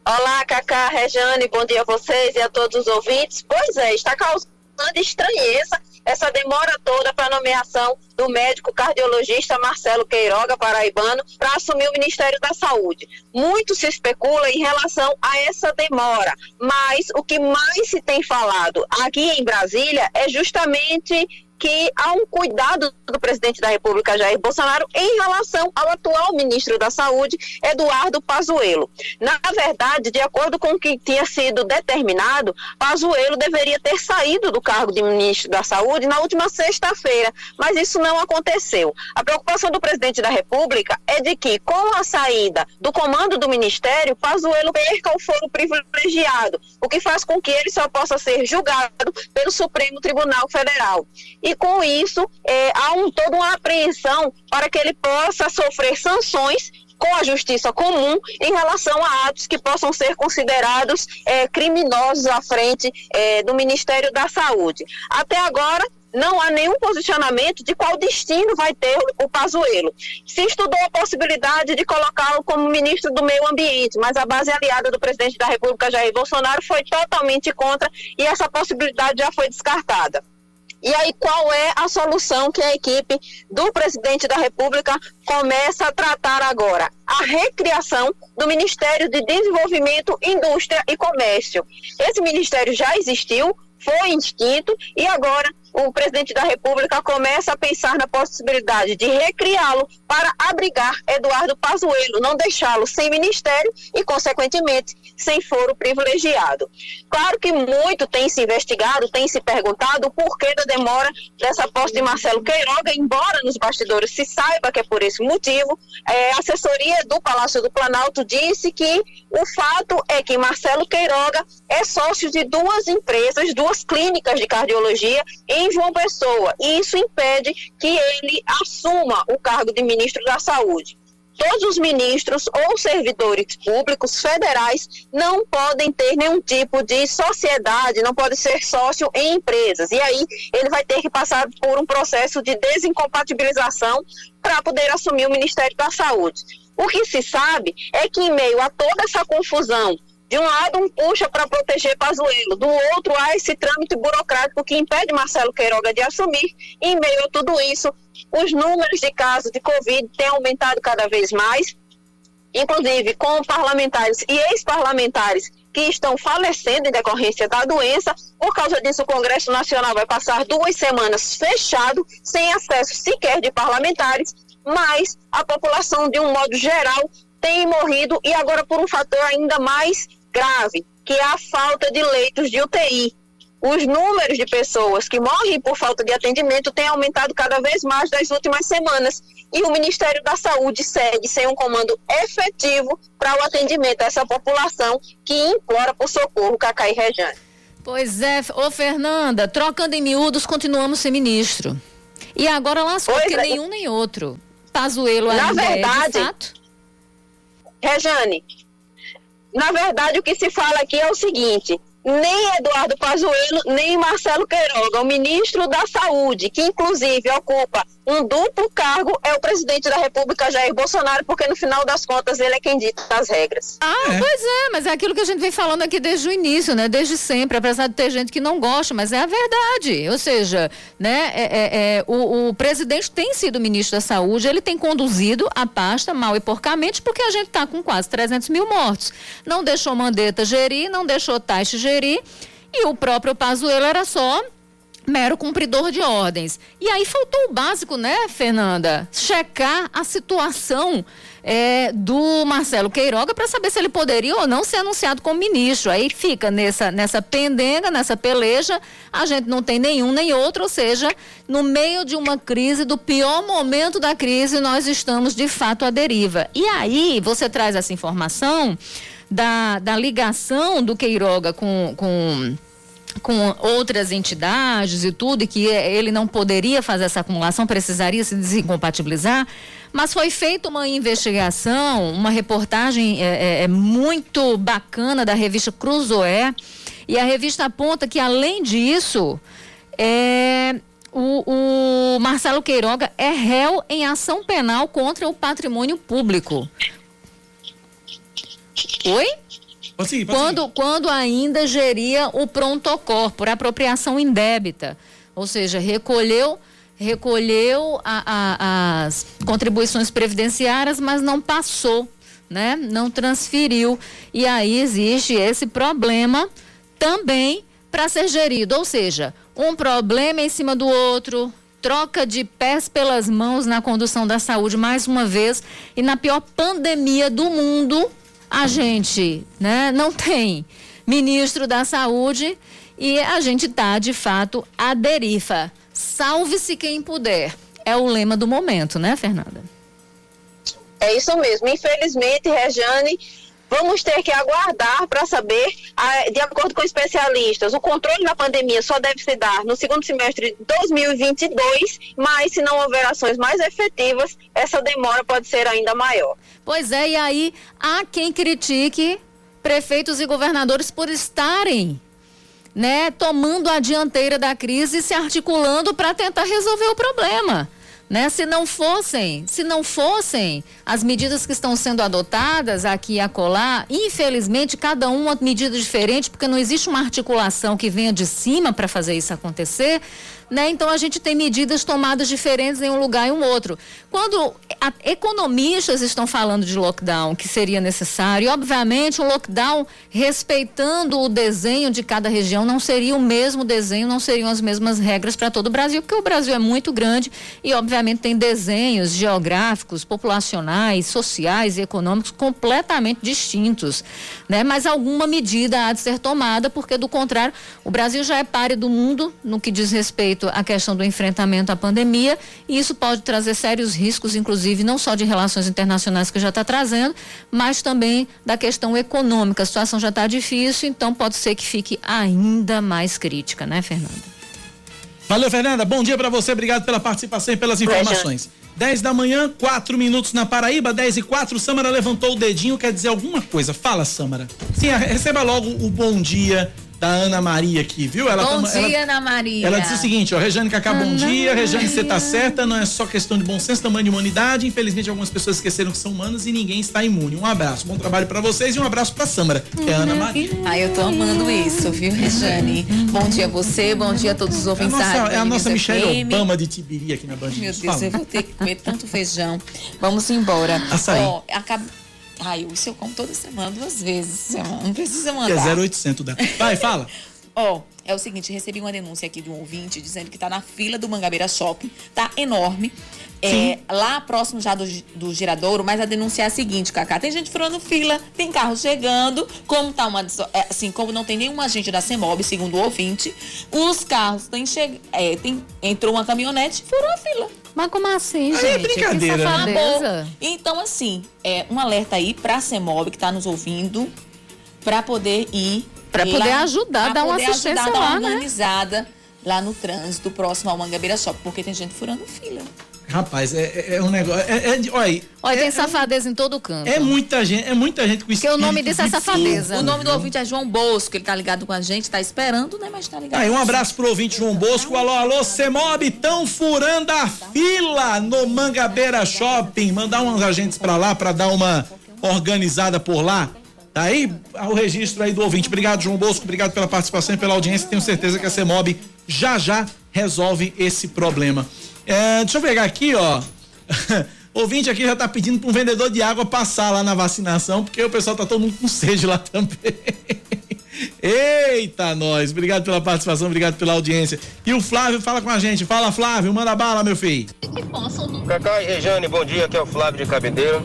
Olá, Cacá, Rejane, bom dia a vocês e a todos os ouvintes. Pois é, está causando estranheza essa demora toda para a nomeação do médico cardiologista Marcelo Queiroga, paraibano, para assumir o Ministério da Saúde. Muito se especula em relação a essa demora, mas o que mais se tem falado aqui em Brasília é justamente que há um cuidado do presidente da República, Jair Bolsonaro, em relação ao atual ministro da Saúde, Eduardo Pazuello. Na verdade, de acordo com o que tinha sido determinado, Pazuello deveria ter saído do cargo de ministro da Saúde na última sexta-feira, mas isso não aconteceu. A preocupação do presidente da República é de que, com a saída do comando do ministério, Pazuello perca o foro privilegiado, o que faz com que ele só possa ser julgado pelo Supremo Tribunal Federal. E e com isso é, há um, toda uma apreensão para que ele possa sofrer sanções com a justiça comum em relação a atos que possam ser considerados é, criminosos à frente é, do Ministério da Saúde. Até agora, não há nenhum posicionamento de qual destino vai ter o Pazuello. Se estudou a possibilidade de colocá-lo como ministro do Meio Ambiente, mas a base aliada do presidente da República, Jair Bolsonaro, foi totalmente contra e essa possibilidade já foi descartada. E aí, qual é a solução que a equipe do presidente da República começa a tratar agora? A recriação do Ministério de Desenvolvimento, Indústria e Comércio. Esse ministério já existiu, foi extinto e agora o presidente da República começa a pensar na possibilidade de recriá-lo para abrigar Eduardo Pazuello, não deixá-lo sem ministério e, consequentemente, sem foro privilegiado. Claro que muito tem se investigado, tem se perguntado o porquê da demora dessa posse de Marcelo Queiroga, embora nos bastidores se saiba que é por esse motivo, é, a assessoria do Palácio do Planalto disse que o fato é que Marcelo Queiroga é sócio de duas empresas, duas clínicas de cardiologia em João Pessoa, e isso impede que ele assuma o cargo de ministro da Saúde todos os ministros ou servidores públicos federais não podem ter nenhum tipo de sociedade, não pode ser sócio em empresas. E aí ele vai ter que passar por um processo de desincompatibilização para poder assumir o Ministério da Saúde. O que se sabe é que em meio a toda essa confusão de um lado, um puxa para proteger Pazuello, do outro, há esse trâmite burocrático que impede Marcelo Queiroga de assumir. Em meio a tudo isso, os números de casos de Covid têm aumentado cada vez mais, inclusive com parlamentares e ex-parlamentares que estão falecendo em decorrência da doença. Por causa disso, o Congresso Nacional vai passar duas semanas fechado, sem acesso sequer de parlamentares, mas a população, de um modo geral, tem morrido e agora por um fator ainda mais grave, que é a falta de leitos de UTI. Os números de pessoas que morrem por falta de atendimento têm aumentado cada vez mais nas últimas semanas e o Ministério da Saúde segue sem um comando efetivo para o atendimento a essa população que implora por socorro, Cacai Rejane. Pois é, ô Fernanda, trocando em miúdos, continuamos sem ministro. E agora lascou pois que é. nenhum nem outro. Pazuelo Na verdade, é de fato? Rejane, na verdade, o que se fala aqui é o seguinte: nem Eduardo Pazuello, nem Marcelo Queiroga, o ministro da Saúde, que inclusive ocupa um duplo cargo, é o presidente da República, Jair Bolsonaro, porque no final das contas ele é quem dita as regras. Ah, é. pois é, mas é aquilo que a gente vem falando aqui desde o início, né? Desde sempre, apesar de ter gente que não gosta, mas é a verdade. Ou seja, né? É, é, é o, o, presidente tem sido ministro da Saúde, ele tem conduzido a pasta mal e porcamente, porque a gente está com quase 300 mil mortos. Não deixou Mandetta gerir, não deixou Taixe gerir, e o próprio Pazuello era só mero cumpridor de ordens. E aí faltou o básico, né, Fernanda? Checar a situação é, do Marcelo Queiroga para saber se ele poderia ou não ser anunciado como ministro. Aí fica nessa, nessa pendenga, nessa peleja, a gente não tem nenhum nem outro, ou seja, no meio de uma crise, do pior momento da crise, nós estamos de fato à deriva. E aí você traz essa informação da, da ligação do Queiroga com. com com outras entidades e tudo, e que ele não poderia fazer essa acumulação, precisaria se desincompatibilizar, mas foi feita uma investigação, uma reportagem é, é, é muito bacana da revista Cruzoé, e a revista aponta que, além disso, é, o, o Marcelo Queiroga é réu em ação penal contra o patrimônio público. Oi? Pode pode quando, quando ainda geria o prontocor por apropriação indébita, ou seja, recolheu recolheu a, a, as contribuições previdenciárias, mas não passou, né? Não transferiu. E aí existe esse problema também para ser gerido, ou seja, um problema em cima do outro, troca de pés pelas mãos na condução da saúde mais uma vez e na pior pandemia do mundo a gente né, não tem ministro da saúde e a gente está, de fato, à deriva. Salve-se quem puder. É o lema do momento, né, Fernanda? É isso mesmo. Infelizmente, Rejane, vamos ter que aguardar para saber, de acordo com especialistas, o controle da pandemia só deve se dar no segundo semestre de 2022, mas se não houver ações mais efetivas, essa demora pode ser ainda maior. Pois é, e aí há quem critique prefeitos e governadores por estarem né, tomando a dianteira da crise e se articulando para tentar resolver o problema. Né? Se não fossem, se não fossem as medidas que estão sendo adotadas aqui e acolá, infelizmente cada uma medida diferente, porque não existe uma articulação que venha de cima para fazer isso acontecer, né? Então a gente tem medidas tomadas diferentes em um lugar e um outro. Quando a, economistas estão falando de lockdown, que seria necessário, obviamente um lockdown respeitando o desenho de cada região não seria o mesmo desenho, não seriam as mesmas regras para todo o Brasil, porque o Brasil é muito grande e obviamente tem desenhos geográficos, populacionais, sociais e econômicos completamente distintos, né? Mas alguma medida há de ser tomada, porque do contrário, o Brasil já é páreo do mundo no que diz respeito respeito à questão do enfrentamento à pandemia, e isso pode trazer sérios riscos, inclusive não só de relações internacionais que já está trazendo, mas também da questão econômica. A situação já está difícil, então pode ser que fique ainda mais crítica, né, Fernanda? Valeu, Fernanda. Bom dia para você. Obrigado pela participação e pelas informações. 10 da manhã, 4 minutos na Paraíba, 10 e 4. Samara levantou o dedinho, quer dizer alguma coisa. Fala, Samara. Sim, receba logo o bom dia da Ana Maria aqui, viu? Ela bom toma, dia, ela, Ana Maria. Ela disse o seguinte, ó, Rejane Cacá, bom dia. Rejane, você tá certa, não é só questão de bom senso, tamanho de humanidade. Infelizmente, algumas pessoas esqueceram que são humanas e ninguém está imune. Um abraço, bom trabalho para vocês e um abraço pra Samara, que é a Ana Maria. Ai, eu tô amando isso, viu, Rejane? Bom dia a você, bom dia a todos os ouvintes é a nossa, É a nossa Michelle Obama de Tibiri aqui na Band Meu Deus, Fala. eu vou ter que comer tanto feijão. Vamos embora. Açaí. Ó, acaba... Ai, isso eu como toda semana, duas vezes. Não precisa mandar. É 0800 da. Vai, fala. Ó, oh, é o seguinte, recebi uma denúncia aqui de um ouvinte dizendo que tá na fila do Mangabeira Shopping, tá enorme. É, lá próximo já do, do giradouro, mas a denúncia é a seguinte, Cacá. Tem gente furando fila, tem carro chegando, como tá uma. É, assim, como não tem nenhuma agente da CEMOB, segundo o ouvinte, os carros têm che, é, tem, entrou uma caminhonete e furou a fila. Mas como assim, gente? é brincadeira. Né? Então, assim, é um alerta aí pra CEMOB que tá nos ouvindo, para poder ir para poder ajudar, dar uma assistência ajudar, lá, dar uma né? organizada lá no trânsito próximo ao Mangabeira Shopping, porque tem gente furando fila. Rapaz, é, é, é um negócio. É, é, olha, olha, tem é, safadeza em todo canto. É muita gente, é muita gente com isso. Porque o nome disso é safadeza. O nome do ouvinte é João Bosco, ele tá ligado com a gente, tá esperando, né? Mas tá ligado. Aí, um abraço pro ouvinte João Bosco. Alô, alô, Semob, tão furando a fila no Mangabeira Shopping. Mandar uns agentes pra lá pra dar uma organizada por lá. Tá aí o registro aí do ouvinte. Obrigado, João Bosco. Obrigado pela participação e pela audiência. Tenho certeza que a CEMOB já já resolve esse problema. É, deixa eu pegar aqui, ó. ouvinte aqui já tá pedindo para um vendedor de água passar lá na vacinação, porque o pessoal tá todo mundo com sede lá também. Eita, nós. Obrigado pela participação, obrigado pela audiência. E o Flávio fala com a gente. Fala, Flávio, manda bala, meu filho. Cacá e Rejane, bom dia. Aqui é o Flávio de Cabideiro.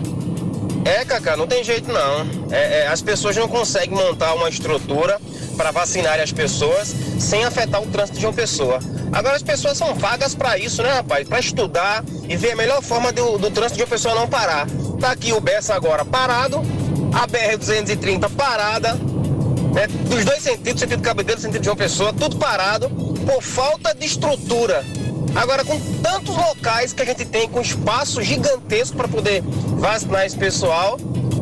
É, Cacá, não tem jeito não. É, é, as pessoas não conseguem montar uma estrutura para vacinar as pessoas sem afetar o trânsito de uma pessoa. Agora as pessoas são vagas para isso, né, rapaz? Para estudar e ver a melhor forma do, do trânsito de uma pessoa não parar. Tá aqui o Bessa agora parado, a BR-230 parada, né? dos dois sentidos, sentido cabedelo, sentido de uma pessoa, tudo parado, por falta de estrutura. Agora, com tantos locais que a gente tem, com espaço gigantesco para poder vacinar esse pessoal,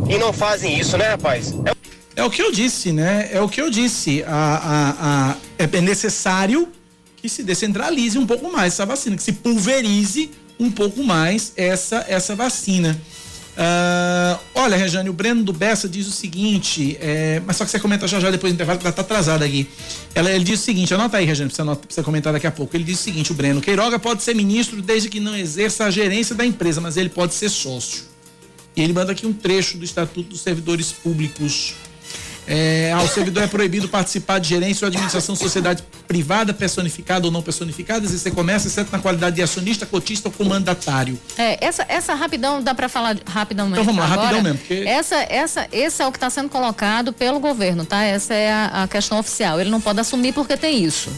e não fazem isso, né, rapaz? É... é... o que eu disse, né? É o que eu disse. A, a, a, é necessário que se descentralize um pouco mais essa vacina, que se pulverize um pouco mais essa, essa vacina. Uh, olha, Rejane, o Breno do Bessa diz o seguinte, é, mas só que você comenta já já depois do intervalo, tá atrasado aqui. Ela, ele diz o seguinte, anota aí, Rejane, pra você comentar daqui a pouco. Ele diz o seguinte, o Breno, Queiroga pode ser ministro desde que não exerça a gerência da empresa, mas ele pode ser sócio. E ele manda aqui um trecho do Estatuto dos Servidores Públicos. É, ao servidor é proibido participar de gerência ou administração de sociedade privada, personificada ou não personificada, exercer comércio, exceto na qualidade de acionista, cotista ou comandatário. É, essa, essa rapidão, dá para falar rapidão mesmo. Então vamos lá, agora, rapidão mesmo. Porque... Essa, essa, esse é o que está sendo colocado pelo governo, tá? Essa é a, a questão oficial. Ele não pode assumir porque tem isso.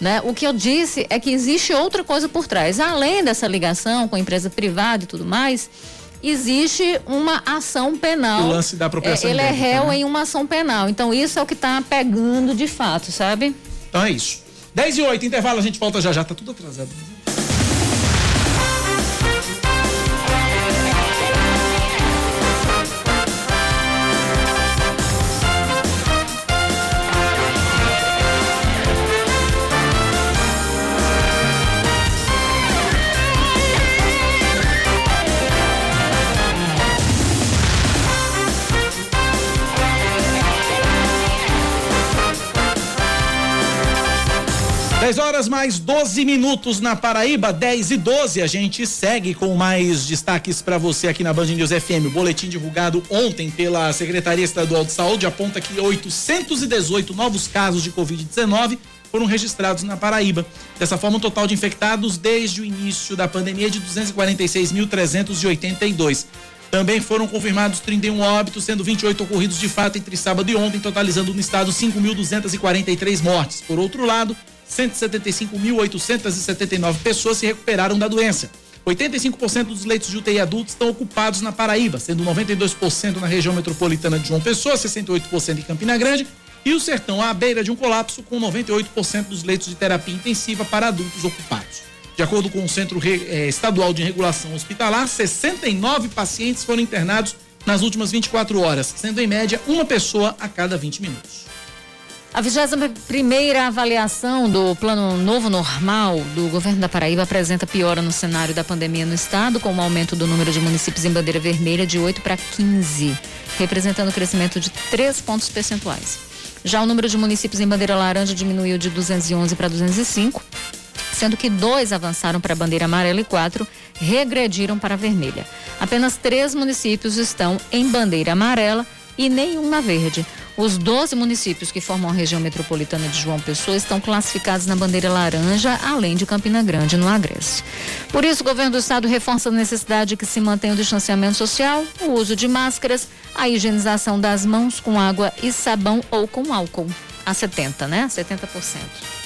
Né? O que eu disse é que existe outra coisa por trás. Além dessa ligação com a empresa privada e tudo mais, existe uma ação penal. O lance da apropriação é, Ele é réu né? em uma ação penal. Então, isso é o que está pegando de fato, sabe? Então é isso. 10 e 8, intervalo, a gente volta já já, tá tudo atrasado. Mais 12 minutos na Paraíba, 10 e 12. A gente segue com mais destaques para você aqui na Band News FM. O boletim divulgado ontem pela Secretaria Estadual de Saúde aponta que 818 novos casos de Covid-19 foram registrados na Paraíba. Dessa forma, o total de infectados desde o início da pandemia é de 246.382. Também foram confirmados 31 óbitos, sendo 28 ocorridos de fato entre sábado e ontem, totalizando no estado 5.243 mortes. Por outro lado, 175.879 pessoas se recuperaram da doença. 85% dos leitos de UTI adultos estão ocupados na Paraíba, sendo 92% na região metropolitana de João Pessoa, 68% em Campina Grande e o Sertão à beira de um colapso com 98% dos leitos de terapia intensiva para adultos ocupados. De acordo com o Centro eh, Estadual de Regulação Hospitalar, 69 pacientes foram internados nas últimas 24 horas, sendo em média uma pessoa a cada 20 minutos. A 21 primeira avaliação do Plano Novo Normal do governo da Paraíba apresenta piora no cenário da pandemia no estado, com o um aumento do número de municípios em bandeira vermelha de 8 para 15, representando o crescimento de 3 pontos percentuais. Já o número de municípios em bandeira laranja diminuiu de 211 para 205, sendo que dois avançaram para a bandeira amarela e quatro regrediram para a vermelha. Apenas três municípios estão em bandeira amarela e nenhum na verde. Os 12 municípios que formam a região metropolitana de João Pessoa estão classificados na bandeira laranja, além de Campina Grande, no Agreste. Por isso, o governo do estado reforça a necessidade de que se mantenha o distanciamento social, o uso de máscaras, a higienização das mãos com água e sabão ou com álcool. A 70, né? 70%.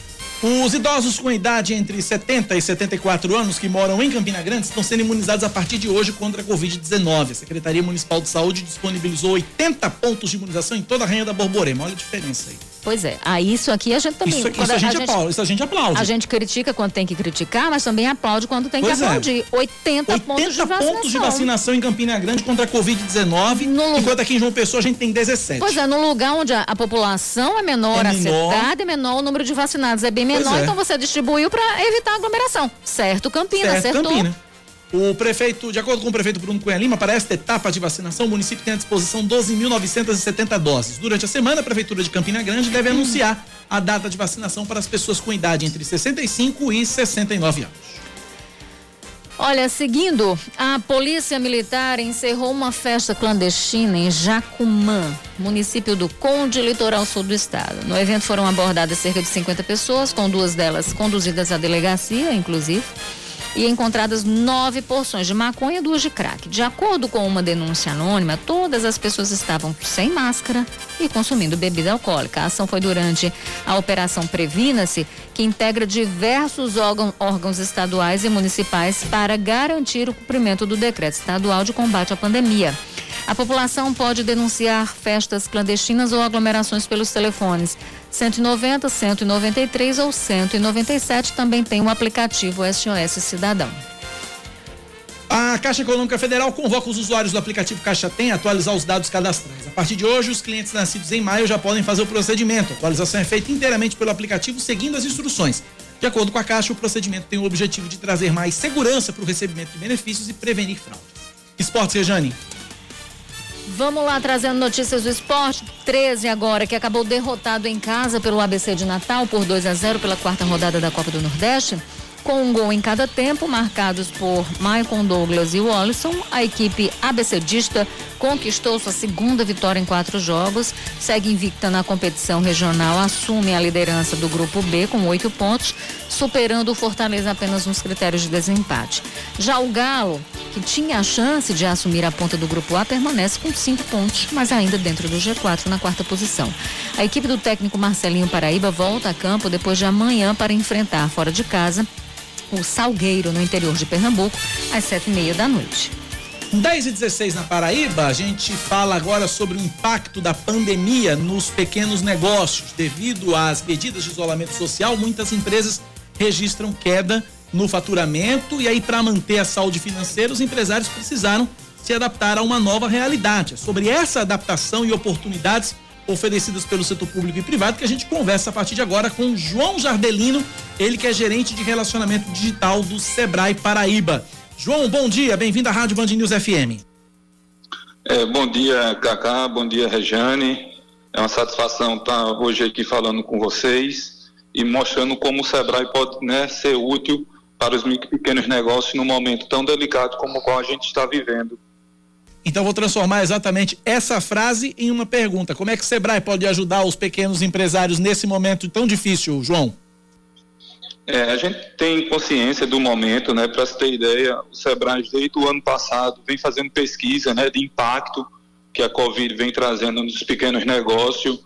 Os idosos com idade entre 70 e 74 anos que moram em Campina Grande estão sendo imunizados a partir de hoje contra a Covid-19. A Secretaria Municipal de Saúde disponibilizou 80 pontos de imunização em toda a Rainha da Borborema. Olha a diferença aí. Pois é, ah, isso aqui a gente também. Isso, isso, a, gente a gente, aplaude, isso a gente aplaude. A gente critica quando tem que criticar, mas também aplaude quando tem pois que é. aplaudir. 80, 80 pontos de vacinação. pontos de vacinação em Campina Grande contra a Covid-19, enquanto aqui em João Pessoa a gente tem 17. Pois é, no lugar onde a, a população é menor, é a menor. cidade é menor, o número de vacinados é bem menor, é. então você distribuiu para evitar aglomeração. Certo, Campina, certo, acertou. Campina. O prefeito, de acordo com o prefeito Bruno Cunha Lima, para esta etapa de vacinação, o município tem à disposição 12.970 doses. Durante a semana, a Prefeitura de Campina Grande deve anunciar a data de vacinação para as pessoas com idade entre 65 e 69 anos. Olha, seguindo, a Polícia Militar encerrou uma festa clandestina em Jacumã, município do Conde, litoral sul do estado. No evento foram abordadas cerca de 50 pessoas, com duas delas conduzidas à delegacia, inclusive e encontradas nove porções de maconha e duas de crack. De acordo com uma denúncia anônima, todas as pessoas estavam sem máscara e consumindo bebida alcoólica. A ação foi durante a Operação Previna-se, que integra diversos órgãos estaduais e municipais para garantir o cumprimento do decreto estadual de combate à pandemia. A população pode denunciar festas clandestinas ou aglomerações pelos telefones 190, 193 ou 197. Também tem um aplicativo SOS Cidadão. A Caixa Econômica Federal convoca os usuários do aplicativo Caixa Tem a atualizar os dados cadastrais. A partir de hoje, os clientes nascidos em maio já podem fazer o procedimento. A atualização é feita inteiramente pelo aplicativo, seguindo as instruções. De acordo com a Caixa, o procedimento tem o objetivo de trazer mais segurança para o recebimento de benefícios e prevenir fraudes. Esportes, Rejane. Vamos lá trazendo notícias do esporte. 13 agora, que acabou derrotado em casa pelo ABC de Natal por 2 a 0 pela quarta rodada da Copa do Nordeste. Com um gol em cada tempo, marcados por Maicon Douglas e Wallison, a equipe abecedista conquistou sua segunda vitória em quatro jogos, segue invicta na competição regional, assume a liderança do Grupo B com oito pontos, superando o Fortaleza apenas nos critérios de desempate. Já o Galo, que tinha a chance de assumir a ponta do Grupo A, permanece com cinco pontos, mas ainda dentro do G4 na quarta posição. A equipe do técnico Marcelinho Paraíba volta a campo depois de amanhã para enfrentar fora de casa o Salgueiro, no interior de Pernambuco, às sete e meia da noite. 10 e 16 na Paraíba, a gente fala agora sobre o impacto da pandemia nos pequenos negócios. Devido às medidas de isolamento social, muitas empresas registram queda no faturamento e aí para manter a saúde financeira, os empresários precisaram se adaptar a uma nova realidade. É sobre essa adaptação e oportunidades oferecidas pelo setor público e privado, que a gente conversa a partir de agora com João Jardelino, ele que é gerente de relacionamento digital do Sebrae Paraíba. João, bom dia, bem-vindo à Rádio Band News FM. É, bom dia, Cacá, bom dia, Rejane. É uma satisfação estar hoje aqui falando com vocês e mostrando como o Sebrae pode né, ser útil para os pequenos negócios num momento tão delicado como o qual a gente está vivendo. Então vou transformar exatamente essa frase em uma pergunta. Como é que o Sebrae pode ajudar os pequenos empresários nesse momento tão difícil, João? É, a gente tem consciência do momento, né? Para se ter ideia, o Sebrae desde o ano passado vem fazendo pesquisa, né, de impacto que a Covid vem trazendo nos pequenos negócios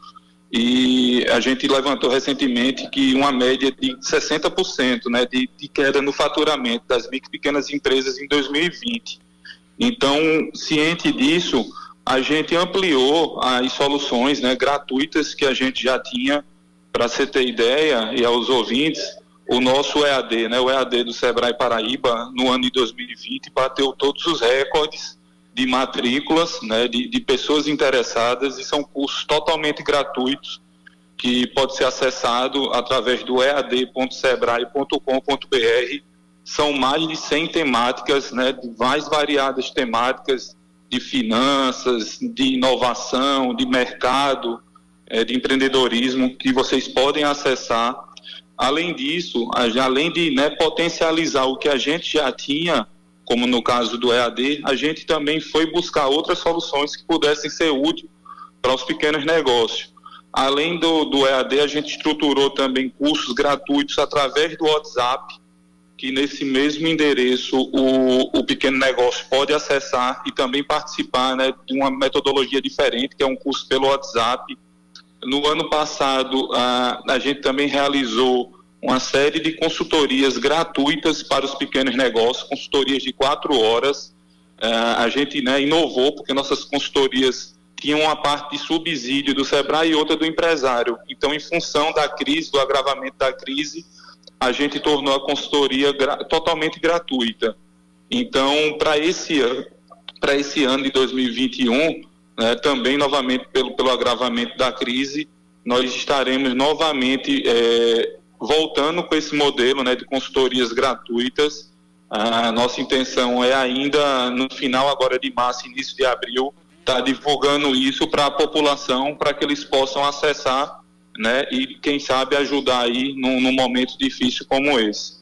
e a gente levantou recentemente que uma média de 60%, né, de, de queda no faturamento das micro e pequenas empresas em 2020. Então, ciente disso, a gente ampliou as soluções, né, gratuitas que a gente já tinha para você ter ideia e aos ouvintes o nosso EAD, né, o EAD do Sebrae Paraíba, no ano de 2020, bateu todos os recordes de matrículas, né, de, de pessoas interessadas, e são cursos totalmente gratuitos, que pode ser acessado através do ead.sebrae.com.br. São mais de 100 temáticas, né, de mais variadas temáticas de finanças, de inovação, de mercado, é, de empreendedorismo, que vocês podem acessar Além disso, além de né, potencializar o que a gente já tinha, como no caso do EAD, a gente também foi buscar outras soluções que pudessem ser úteis para os pequenos negócios. Além do, do EAD, a gente estruturou também cursos gratuitos através do WhatsApp, que nesse mesmo endereço o, o pequeno negócio pode acessar e também participar né, de uma metodologia diferente, que é um curso pelo WhatsApp, no ano passado, a, a gente também realizou uma série de consultorias gratuitas para os pequenos negócios, consultorias de quatro horas. Uh, a gente né, inovou, porque nossas consultorias tinham uma parte de subsídio do SEBRAE e outra do empresário. Então, em função da crise, do agravamento da crise, a gente tornou a consultoria gra totalmente gratuita. Então, para esse, esse ano de 2021, né, também novamente pelo, pelo agravamento da crise, nós estaremos novamente é, voltando com esse modelo né, de consultorias gratuitas. A nossa intenção é ainda no final agora de março, início de abril, estar tá divulgando isso para a população, para que eles possam acessar, né, e quem sabe ajudar aí num, num momento difícil como esse.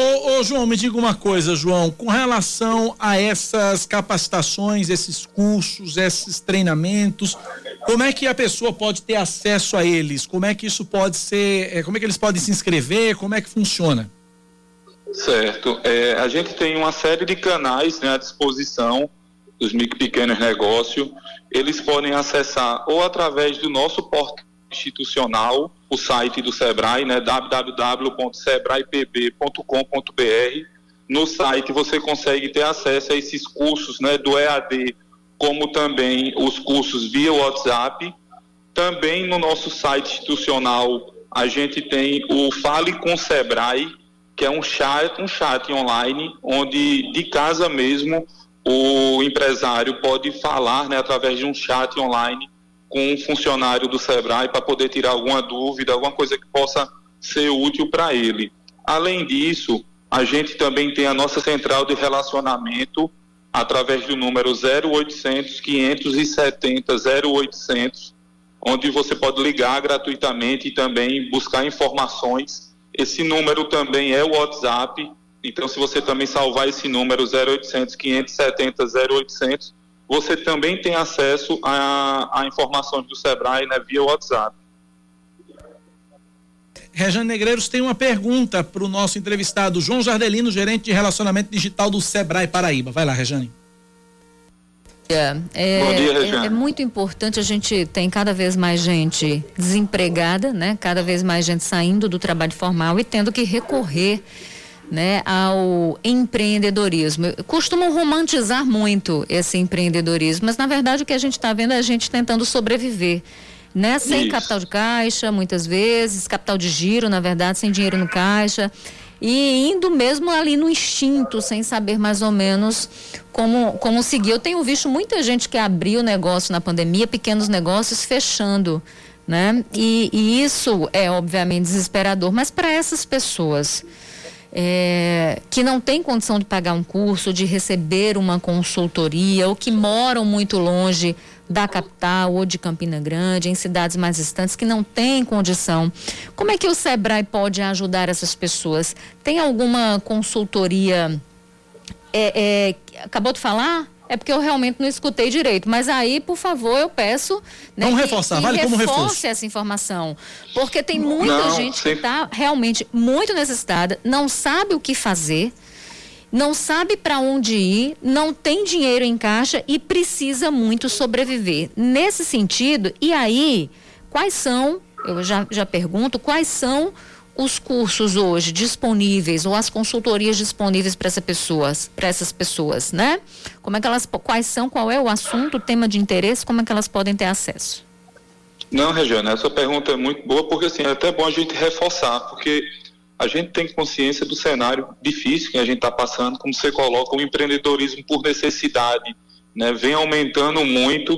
Ô, ô, João, me diga uma coisa, João, com relação a essas capacitações, esses cursos, esses treinamentos, como é que a pessoa pode ter acesso a eles? Como é que isso pode ser, é, como é que eles podem se inscrever? Como é que funciona? Certo. É, a gente tem uma série de canais né, à disposição dos micro e pequenos negócios. Eles podem acessar ou através do nosso portal institucional, o site do Sebrae, né, www.sebraepb.com.br. No site você consegue ter acesso a esses cursos, né, do EAD, como também os cursos via WhatsApp. Também no nosso site institucional a gente tem o Fale com Sebrae, que é um chat, um chat online, onde de casa mesmo o empresário pode falar, né, através de um chat online com um funcionário do Sebrae para poder tirar alguma dúvida, alguma coisa que possa ser útil para ele. Além disso, a gente também tem a nossa central de relacionamento através do número 0800 570 0800, onde você pode ligar gratuitamente e também buscar informações. Esse número também é o WhatsApp, então se você também salvar esse número 0800 570 0800, você também tem acesso a, a informações do Sebrae né, via WhatsApp. Rejane Negreiros tem uma pergunta para o nosso entrevistado, João Jardelino, gerente de relacionamento digital do Sebrae Paraíba. Vai lá, Rejane. É, é, dia, é, é, muito importante a gente tem cada vez mais gente desempregada, né? Cada vez mais gente saindo do trabalho formal e tendo que recorrer né, ao empreendedorismo. Costumam romantizar muito esse empreendedorismo, mas na verdade o que a gente está vendo é a gente tentando sobreviver. Né? Sem Isso. capital de caixa, muitas vezes, capital de giro, na verdade, sem dinheiro no caixa. E indo mesmo ali no instinto, sem saber mais ou menos como, como seguir. Eu tenho visto muita gente que abriu negócio na pandemia, pequenos negócios fechando. Né? E, e isso é obviamente desesperador, mas para essas pessoas é, que não têm condição de pagar um curso, de receber uma consultoria, ou que moram muito longe da capital ou de Campina Grande, em cidades mais distantes que não têm condição. Como é que o Sebrae pode ajudar essas pessoas? Tem alguma consultoria? É, é, acabou de falar? É porque eu realmente não escutei direito. Mas aí, por favor, eu peço. Né, Vamos reforçar, que, que vale como reforço. essa informação. Porque tem muita não, gente que está realmente muito necessitada, não sabe o que fazer não sabe para onde ir, não tem dinheiro em caixa e precisa muito sobreviver. Nesse sentido, e aí, quais são, eu já, já pergunto, quais são os cursos hoje disponíveis ou as consultorias disponíveis para essas pessoas, para essas pessoas, né? Como é que elas, quais são, qual é o assunto, o tema de interesse, como é que elas podem ter acesso? Não, Regiana, essa pergunta é muito boa porque assim é até bom a gente reforçar, porque a gente tem consciência do cenário difícil que a gente está passando, como você coloca, o empreendedorismo por necessidade, né, vem aumentando muito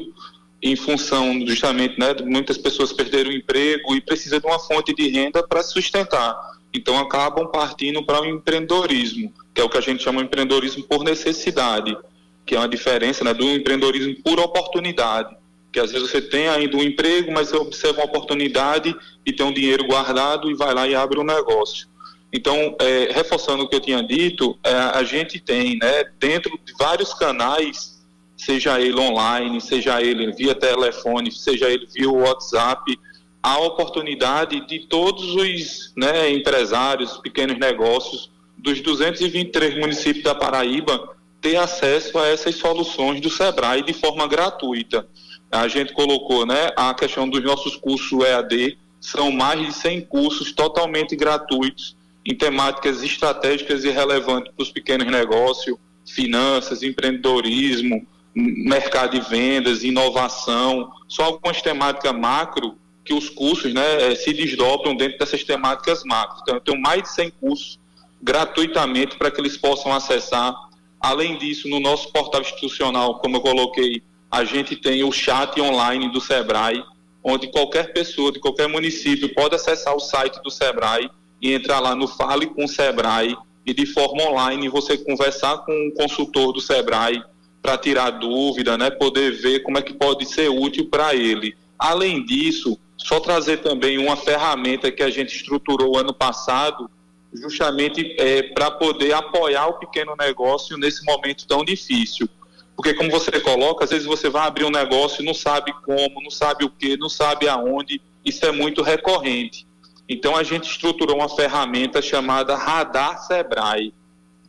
em função justamente né, de muitas pessoas perderam o emprego e precisa de uma fonte de renda para sustentar. Então acabam partindo para o empreendedorismo, que é o que a gente chama de empreendedorismo por necessidade, que é uma diferença né, do empreendedorismo por oportunidade que às vezes você tem ainda um emprego, mas você observa uma oportunidade e tem um dinheiro guardado e vai lá e abre um negócio. Então, é, reforçando o que eu tinha dito, é, a gente tem, né, dentro de vários canais, seja ele online, seja ele via telefone, seja ele via WhatsApp, a oportunidade de todos os né, empresários, pequenos negócios dos 223 municípios da Paraíba ter acesso a essas soluções do Sebrae de forma gratuita. A gente colocou né, a questão dos nossos cursos EAD, são mais de 100 cursos totalmente gratuitos em temáticas estratégicas e relevantes para os pequenos negócios, finanças, empreendedorismo, mercado de vendas, inovação, só algumas temáticas macro que os cursos né, eh, se desdobram dentro dessas temáticas macro. Então, eu tenho mais de 100 cursos gratuitamente para que eles possam acessar. Além disso, no nosso portal institucional, como eu coloquei, a gente tem o chat online do Sebrae, onde qualquer pessoa de qualquer município pode acessar o site do Sebrae e entrar lá no Fale com o Sebrae e de forma online você conversar com um consultor do Sebrae para tirar dúvida, né, poder ver como é que pode ser útil para ele. Além disso, só trazer também uma ferramenta que a gente estruturou ano passado, justamente é, para poder apoiar o pequeno negócio nesse momento tão difícil. Porque, como você coloca, às vezes você vai abrir um negócio e não sabe como, não sabe o que, não sabe aonde. Isso é muito recorrente. Então a gente estruturou uma ferramenta chamada Radar Sebrae.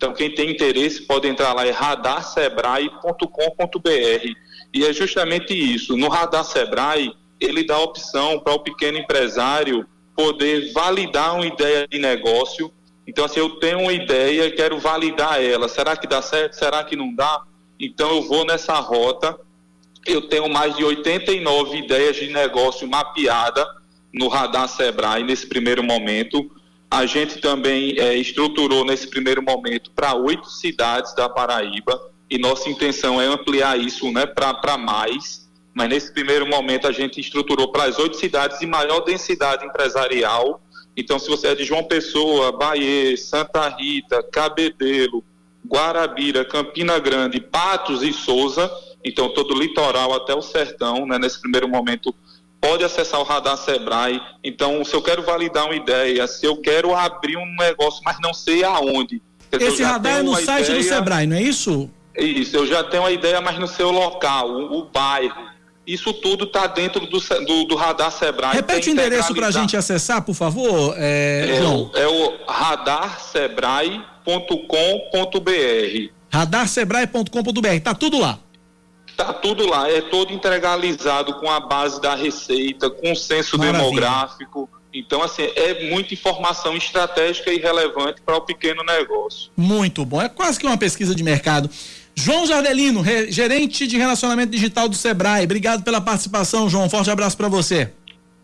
Então quem tem interesse pode entrar lá em radarsebrae.com.br e é justamente isso. No Radar Sebrae ele dá a opção para o pequeno empresário poder validar uma ideia de negócio. Então assim eu tenho uma ideia e quero validar ela. Será que dá certo? Será que não dá? Então eu vou nessa rota. Eu tenho mais de 89 ideias de negócio mapeada no radar Sebrae nesse primeiro momento. A gente também é, estruturou nesse primeiro momento para oito cidades da Paraíba e nossa intenção é ampliar isso né, para mais. Mas nesse primeiro momento a gente estruturou para as oito cidades de maior densidade empresarial. Então, se você é de João Pessoa, Bahia, Santa Rita, Cabedelo, Guarabira, Campina Grande, Patos e Souza, então todo o litoral até o sertão, né, nesse primeiro momento pode acessar o radar Sebrae. Então, se eu quero validar uma ideia, se eu quero abrir um negócio, mas não sei aonde. Esse radar é no site ideia, do Sebrae, não é isso? Isso, eu já tenho a ideia, mas no seu local, o, o bairro. Isso tudo está dentro do, do, do, radar Sebrae. Repete o endereço para a gente acessar, por favor, é, é João. O, é o radarsebrae.com.br. Radarsebrae.com.br, tá tudo lá. Está tudo lá, é todo integralizado com a base da receita, com o censo Maravilha. demográfico. Então, assim, é muita informação estratégica e relevante para o pequeno negócio. Muito bom. É quase que uma pesquisa de mercado. João Jardelino, gerente de relacionamento digital do Sebrae. Obrigado pela participação, João. Forte abraço para você.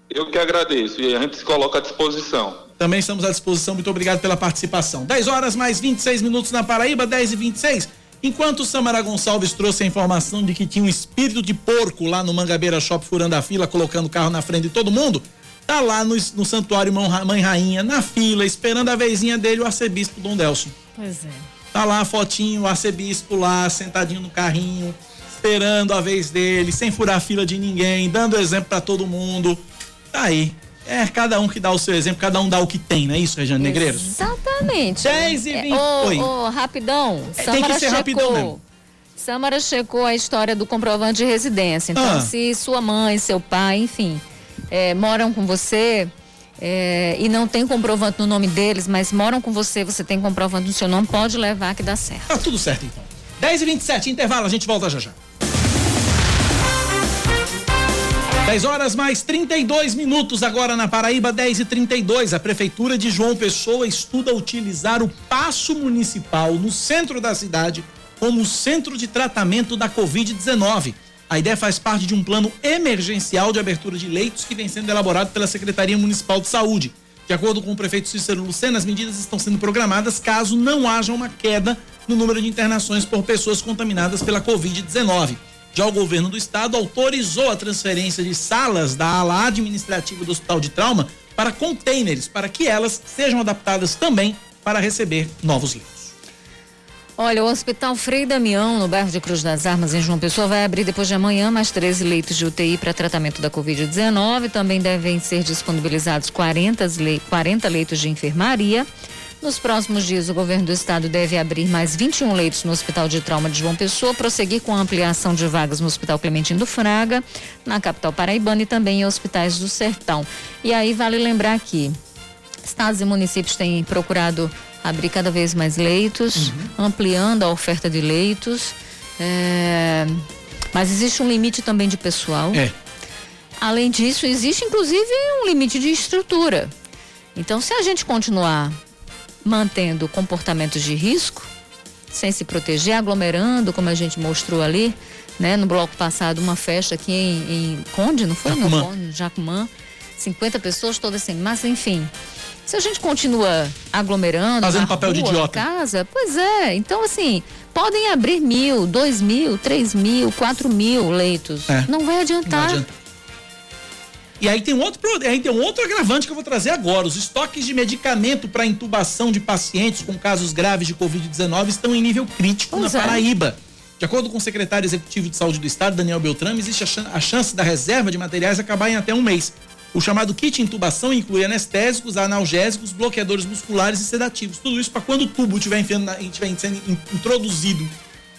Eu que agradeço e a gente se coloca à disposição. Também estamos à disposição. Muito obrigado pela participação. 10 horas mais 26 minutos na Paraíba, 10 e 26. Enquanto o Samara Gonçalves trouxe a informação de que tinha um espírito de porco lá no Mangabeira Shop furando a fila, colocando o carro na frente de todo mundo, tá lá no, no Santuário Mãe Rainha, na fila, esperando a vezinha dele, o arcebispo Dom Delcio. Pois é. Tá lá a fotinho, o arcebispo lá, sentadinho no carrinho, esperando a vez dele, sem furar a fila de ninguém, dando exemplo para todo mundo. Tá aí. É cada um que dá o seu exemplo, cada um dá o que tem, não é isso, Regiane Negreiros? Exatamente. 10 e 20. É, ô, ô, rapidão. É, tem que ser checou. rapidão mesmo. Samara checou a história do comprovante de residência. Então, ah. se sua mãe, seu pai, enfim, é, moram com você é, e não tem comprovante no nome deles, mas moram com você, você tem comprovante no seu nome, pode levar que dá certo. Tá tudo certo então. 10 e 27 intervalo, a gente volta já já. 10 horas mais 32 minutos agora na Paraíba, 10 e 32 A Prefeitura de João Pessoa estuda utilizar o passo municipal no centro da cidade como centro de tratamento da Covid-19. A ideia faz parte de um plano emergencial de abertura de leitos que vem sendo elaborado pela Secretaria Municipal de Saúde. De acordo com o prefeito Cícero Lucena, as medidas estão sendo programadas caso não haja uma queda no número de internações por pessoas contaminadas pela Covid-19. Já o governo do estado autorizou a transferência de salas da ala administrativa do Hospital de Trauma para containers, para que elas sejam adaptadas também para receber novos leitos. Olha, o Hospital Frei Damião, no bairro de Cruz das Armas, em João Pessoa, vai abrir depois de amanhã mais 13 leitos de UTI para tratamento da Covid-19. Também devem ser disponibilizados 40, 40 leitos de enfermaria. Nos próximos dias, o governo do estado deve abrir mais 21 leitos no Hospital de Trauma de João Pessoa, prosseguir com a ampliação de vagas no Hospital Clementino do Fraga, na capital paraibana e também em hospitais do Sertão. E aí vale lembrar que estados e municípios têm procurado abrir cada vez mais leitos, uhum. ampliando a oferta de leitos. É... Mas existe um limite também de pessoal. É. Além disso, existe inclusive um limite de estrutura. Então, se a gente continuar mantendo comportamentos de risco, sem se proteger, aglomerando, como a gente mostrou ali, né? No bloco passado, uma festa aqui em, em Conde, não foi? Jacumã. No Conde, Jacumã. 50 pessoas todas sem massa, enfim. Se a gente continua aglomerando, fazendo papel rua, de idiota, casa, pois é. Então assim, podem abrir mil, dois mil, três mil, quatro mil leitos. É. Não vai adiantar. Não adianta. E aí tem um outro, aí tem um outro agravante que eu vou trazer agora. Os estoques de medicamento para intubação de pacientes com casos graves de Covid-19 estão em nível crítico pois na é. Paraíba. De acordo com o secretário executivo de saúde do estado, Daniel Beltrame, existe a chance da reserva de materiais acabar em até um mês. O chamado kit intubação inclui anestésicos, analgésicos, bloqueadores musculares e sedativos. Tudo isso para quando o tubo estiver sendo introduzido,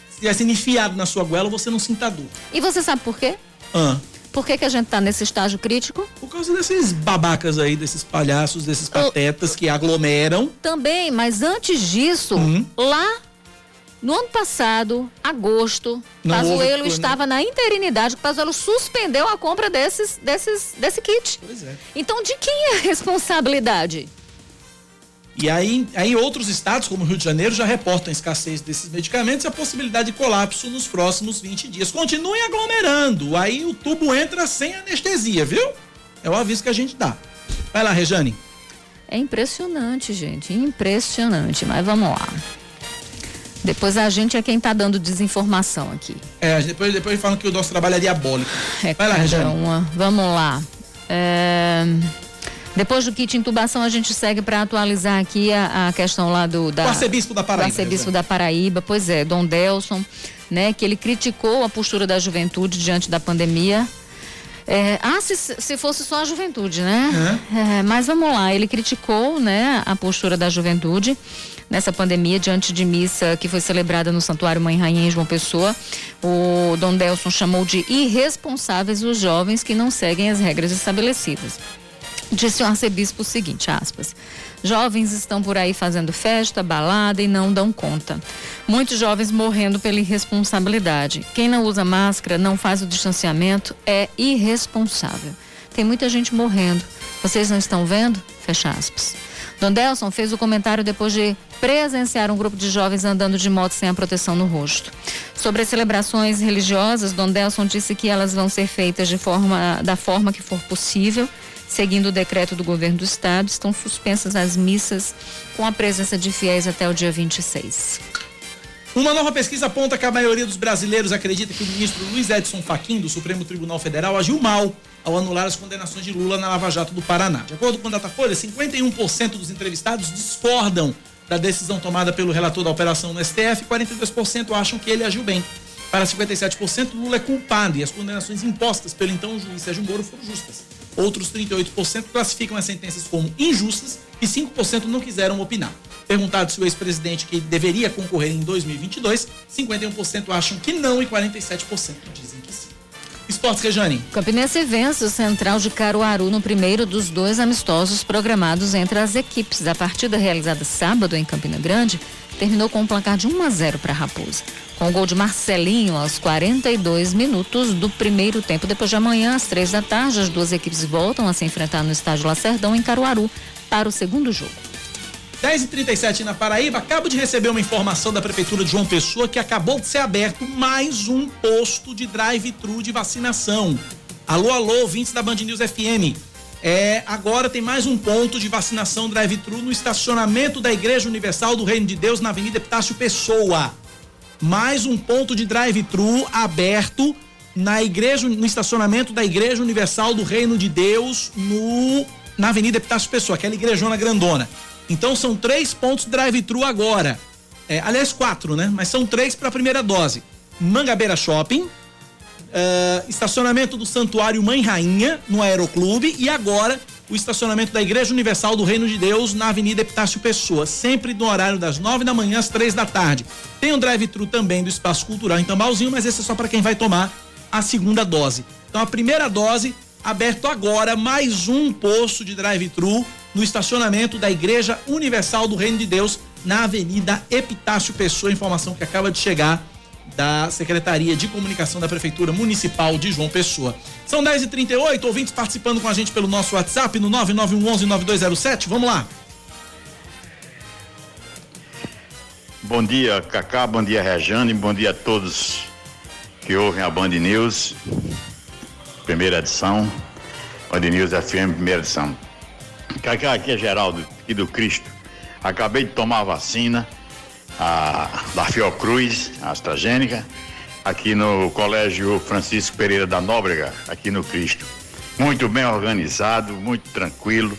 estiver sendo enfiado na sua goela, você não sinta dor. E você sabe por quê? Ah. Por que, que a gente está nesse estágio crítico? Por causa desses babacas aí, desses palhaços, desses patetas que aglomeram. Também, mas antes disso, uhum. lá no ano passado, agosto, Não Pazuello estava na interinidade, o Pazuello suspendeu a compra desses, desses, desse kit. Pois é. Então, de quem é a responsabilidade? E aí, aí outros estados, como o Rio de Janeiro, já reportam a escassez desses medicamentos e a possibilidade de colapso nos próximos 20 dias. Continuem aglomerando, aí o tubo entra sem anestesia, viu? É o aviso que a gente dá. Vai lá, Rejane. É impressionante, gente, impressionante, mas vamos lá. Depois a gente é quem está dando desinformação aqui. É, depois, depois falam que o nosso trabalho é diabólico. É, Vai lá, Rejane. Uma. Vamos lá. É... Depois do kit intubação, a gente segue para atualizar aqui a, a, questão lá do, da, do arcebispo da Paraíba. Arcebispo da Paraíba, pois é, Dom Delson, né, que ele criticou a postura da juventude diante da pandemia. É, ah, se, se fosse só a juventude, né? É. É, mas vamos lá, ele criticou, né, a postura da juventude nessa pandemia diante de missa que foi celebrada no Santuário Mãe Rainha em João Pessoa. O Dom Delson chamou de irresponsáveis os jovens que não seguem as regras estabelecidas. Disse o arcebispo o seguinte, aspas, jovens estão por aí fazendo festa, balada e não dão conta. Muitos jovens morrendo pela irresponsabilidade. Quem não usa máscara, não faz o distanciamento, é irresponsável. Tem muita gente morrendo. Vocês não estão vendo? Fecha aspas. Don Delson fez o comentário depois de presenciar um grupo de jovens andando de moto sem a proteção no rosto. Sobre as celebrações religiosas, Don Delson disse que elas vão ser feitas de forma, da forma que for possível Seguindo o decreto do governo do estado, estão suspensas as missas com a presença de fiéis até o dia 26. Uma nova pesquisa aponta que a maioria dos brasileiros acredita que o ministro Luiz Edson Fachin, do Supremo Tribunal Federal, agiu mal ao anular as condenações de Lula na Lava Jato do Paraná. De acordo com o Datafolha, 51% dos entrevistados discordam da decisão tomada pelo relator da operação no STF e 42% acham que ele agiu bem. Para 57%, Lula é culpado e as condenações impostas pelo então juiz Sérgio Moro foram justas. Outros 38% classificam as sentenças como injustas e 5% não quiseram opinar. Perguntado se o ex-presidente que deveria concorrer em 2022, 51% acham que não e 47% dizem que sim. Esportes, Rejane. Campinense vence o Central de Caruaru no primeiro dos dois amistosos programados entre as equipes. A partida realizada sábado em Campina Grande terminou com um placar de 1 a 0 para a Raposa. Com o gol de Marcelinho aos 42 minutos do primeiro tempo. Depois de amanhã, às três da tarde, as duas equipes voltam a se enfrentar no estádio Lacerdão, em Caruaru, para o segundo jogo. 10h37 na Paraíba, acabo de receber uma informação da Prefeitura de João Pessoa que acabou de ser aberto mais um posto de drive-thru de vacinação. Alô, alô, ouvintes da Band News FM. É, agora tem mais um ponto de vacinação drive-thru no estacionamento da Igreja Universal do Reino de Deus, na Avenida Epitácio Pessoa. Mais um ponto de drive-thru aberto na igreja, no estacionamento da Igreja Universal do Reino de Deus, no, na Avenida Epitácio Pessoa, aquela igrejona grandona. Então são três pontos drive-thru agora. É, aliás, quatro, né? Mas são três para a primeira dose. Mangabeira Shopping, uh, estacionamento do Santuário Mãe Rainha, no Aeroclube, e agora o estacionamento da Igreja Universal do Reino de Deus, na Avenida Epitácio Pessoa, sempre no horário das nove da manhã às três da tarde. Tem um drive-thru também do Espaço Cultural em Tambalzinho, mas esse é só para quem vai tomar a segunda dose. Então a primeira dose, aberto agora, mais um posto de drive-thru no estacionamento da Igreja Universal do Reino de Deus, na Avenida Epitácio Pessoa. Informação que acaba de chegar da Secretaria de Comunicação da Prefeitura Municipal de João Pessoa. São 10h38, ouvintes participando com a gente pelo nosso WhatsApp no 9911-9207. Vamos lá. Bom dia, Cacá, bom dia, Rejane, bom dia a todos que ouvem a Band News, primeira edição, Band News FM, primeira edição. Cacá, aqui é Geraldo, aqui do Cristo. Acabei de tomar a vacina a, da Fiocruz, a AstraZeneca, aqui no Colégio Francisco Pereira da Nóbrega, aqui no Cristo. Muito bem organizado, muito tranquilo.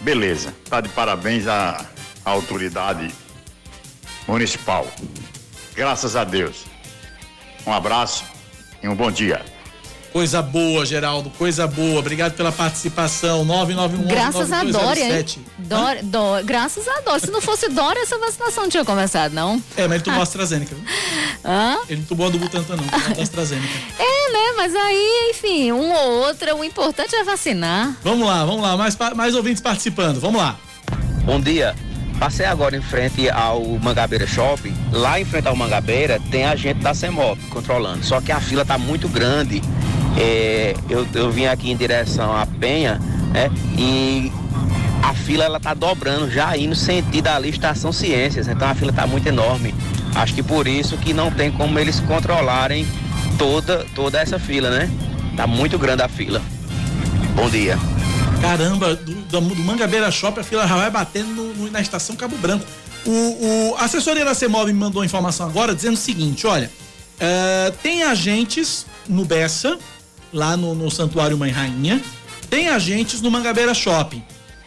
Beleza, tá de parabéns à, à autoridade municipal. Graças a Deus. Um abraço e um bom dia. Coisa boa, Geraldo, coisa boa. Obrigado pela participação. 991 Graças a Dória, hein? Dória, Dória, graças a Dória. Se não fosse Dória, essa vacinação não tinha começado, não. É, mas ele tomou. AstraZeneca. Viu? Hã? Ele não tomou a do Butantan, não. Tomou a AstraZeneca. É, né? Mas aí, enfim, um ou outro, o importante é vacinar. Vamos lá, vamos lá. Mais, mais ouvintes participando. Vamos lá. Bom dia. Passei agora em frente ao Mangabeira Shopping. Lá em frente ao Mangabeira tem a gente da CEMOP controlando. Só que a fila tá muito grande é, eu, eu vim aqui em direção à Penha, né? E a fila ela tá dobrando, já indo sentido ali Estação Ciências, então a fila tá muito enorme. Acho que por isso que não tem como eles controlarem toda, toda essa fila, né? Tá muito grande a fila. Bom dia. Caramba, do, do, do Mangabeira Shopping a fila já vai batendo no, no, na estação Cabo Branco. O, o, a assessoria da CEMOB me mandou informação agora dizendo o seguinte: olha, uh, tem agentes no Bessa lá no, no Santuário Mãe Rainha. Tem agentes no Mangabeira Shopping.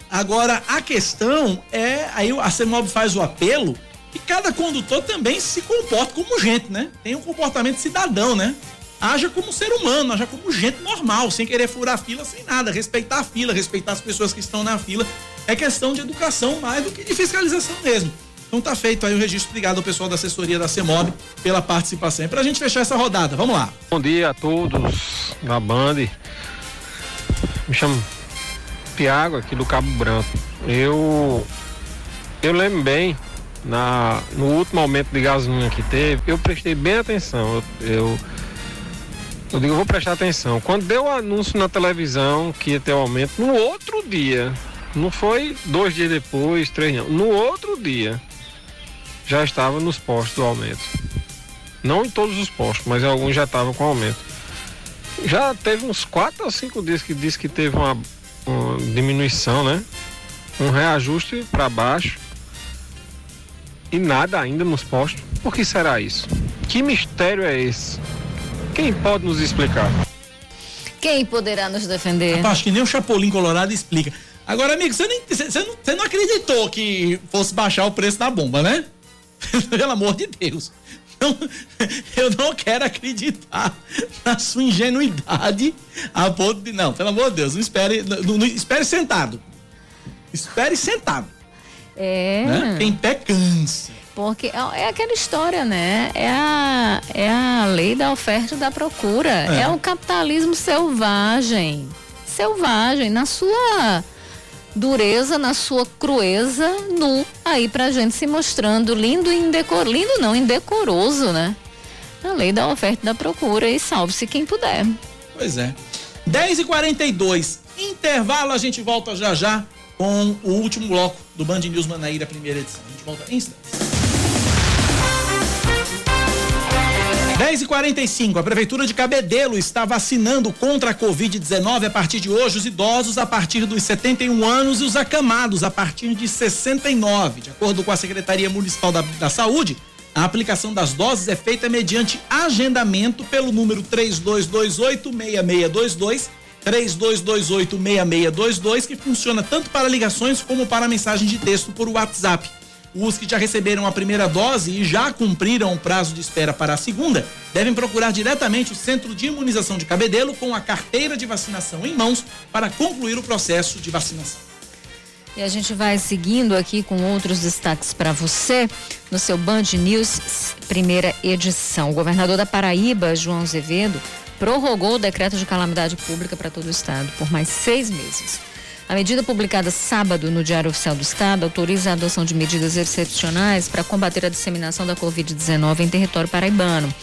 Agora, a questão é, aí a CEMOB faz o apelo que cada condutor também se comporta como gente, né? Tem um comportamento cidadão, né? Haja como ser humano, haja como gente normal, sem querer furar fila, sem nada. Respeitar a fila, respeitar as pessoas que estão na fila. É questão de educação mais do que de fiscalização mesmo. Então tá feito aí o registro. Obrigado ao pessoal da assessoria da CEMOB pela participação. Para a gente fechar essa rodada, vamos lá. Bom dia a todos da Band. Me chamo Tiago, aqui do Cabo Branco. Eu eu lembro bem na no último aumento de gasolina que teve, eu prestei bem atenção. Eu, eu eu digo, eu vou prestar atenção. Quando deu o anúncio na televisão que ia ter o aumento, no outro dia, não foi dois dias depois, três não, no outro dia, já estava nos postos do aumento. Não em todos os postos, mas alguns já estavam com aumento. Já teve uns quatro ou cinco dias que disse que teve uma, uma diminuição, né? Um reajuste para baixo e nada ainda nos postos. Por que será isso? Que mistério é esse? Quem pode nos explicar? Quem poderá nos defender? Rapaz, acho que nem o Chapolin Colorado explica. Agora, amigo, você não, você, não, você não acreditou que fosse baixar o preço da bomba, né? Pelo amor de Deus. não, eu não quero acreditar na sua ingenuidade a ponto de. Não, pelo amor de Deus, não espere. Não, não, espere sentado. Espere sentado. É. Né? Em pé cansa. Porque é, é aquela história, né? É a, é a lei da oferta e da procura. É. é o capitalismo selvagem. Selvagem. Na sua dureza, na sua crueza, nu, aí pra gente se mostrando lindo e indecoroso. Lindo não, indecoroso, né? A lei da oferta e da procura e salve-se quem puder. Pois é. 10 e 42 intervalo, a gente volta já já com o último bloco do Band News Manaíra, primeira edição. A gente volta em instantes. 10 e 45 a Prefeitura de Cabedelo está vacinando contra a Covid-19 a partir de hoje os idosos a partir dos 71 anos e os acamados a partir de 69. De acordo com a Secretaria Municipal da, da Saúde, a aplicação das doses é feita mediante agendamento pelo número 3228-6622, 3228-6622, que funciona tanto para ligações como para mensagem de texto por WhatsApp. Os que já receberam a primeira dose e já cumpriram o prazo de espera para a segunda devem procurar diretamente o Centro de Imunização de Cabedelo com a carteira de vacinação em mãos para concluir o processo de vacinação. E a gente vai seguindo aqui com outros destaques para você no seu Band News, primeira edição. O governador da Paraíba, João Azevedo, prorrogou o decreto de calamidade pública para todo o estado por mais seis meses. A medida publicada sábado no Diário Oficial do Estado autoriza a adoção de medidas excepcionais para combater a disseminação da Covid-19 em território paraibano.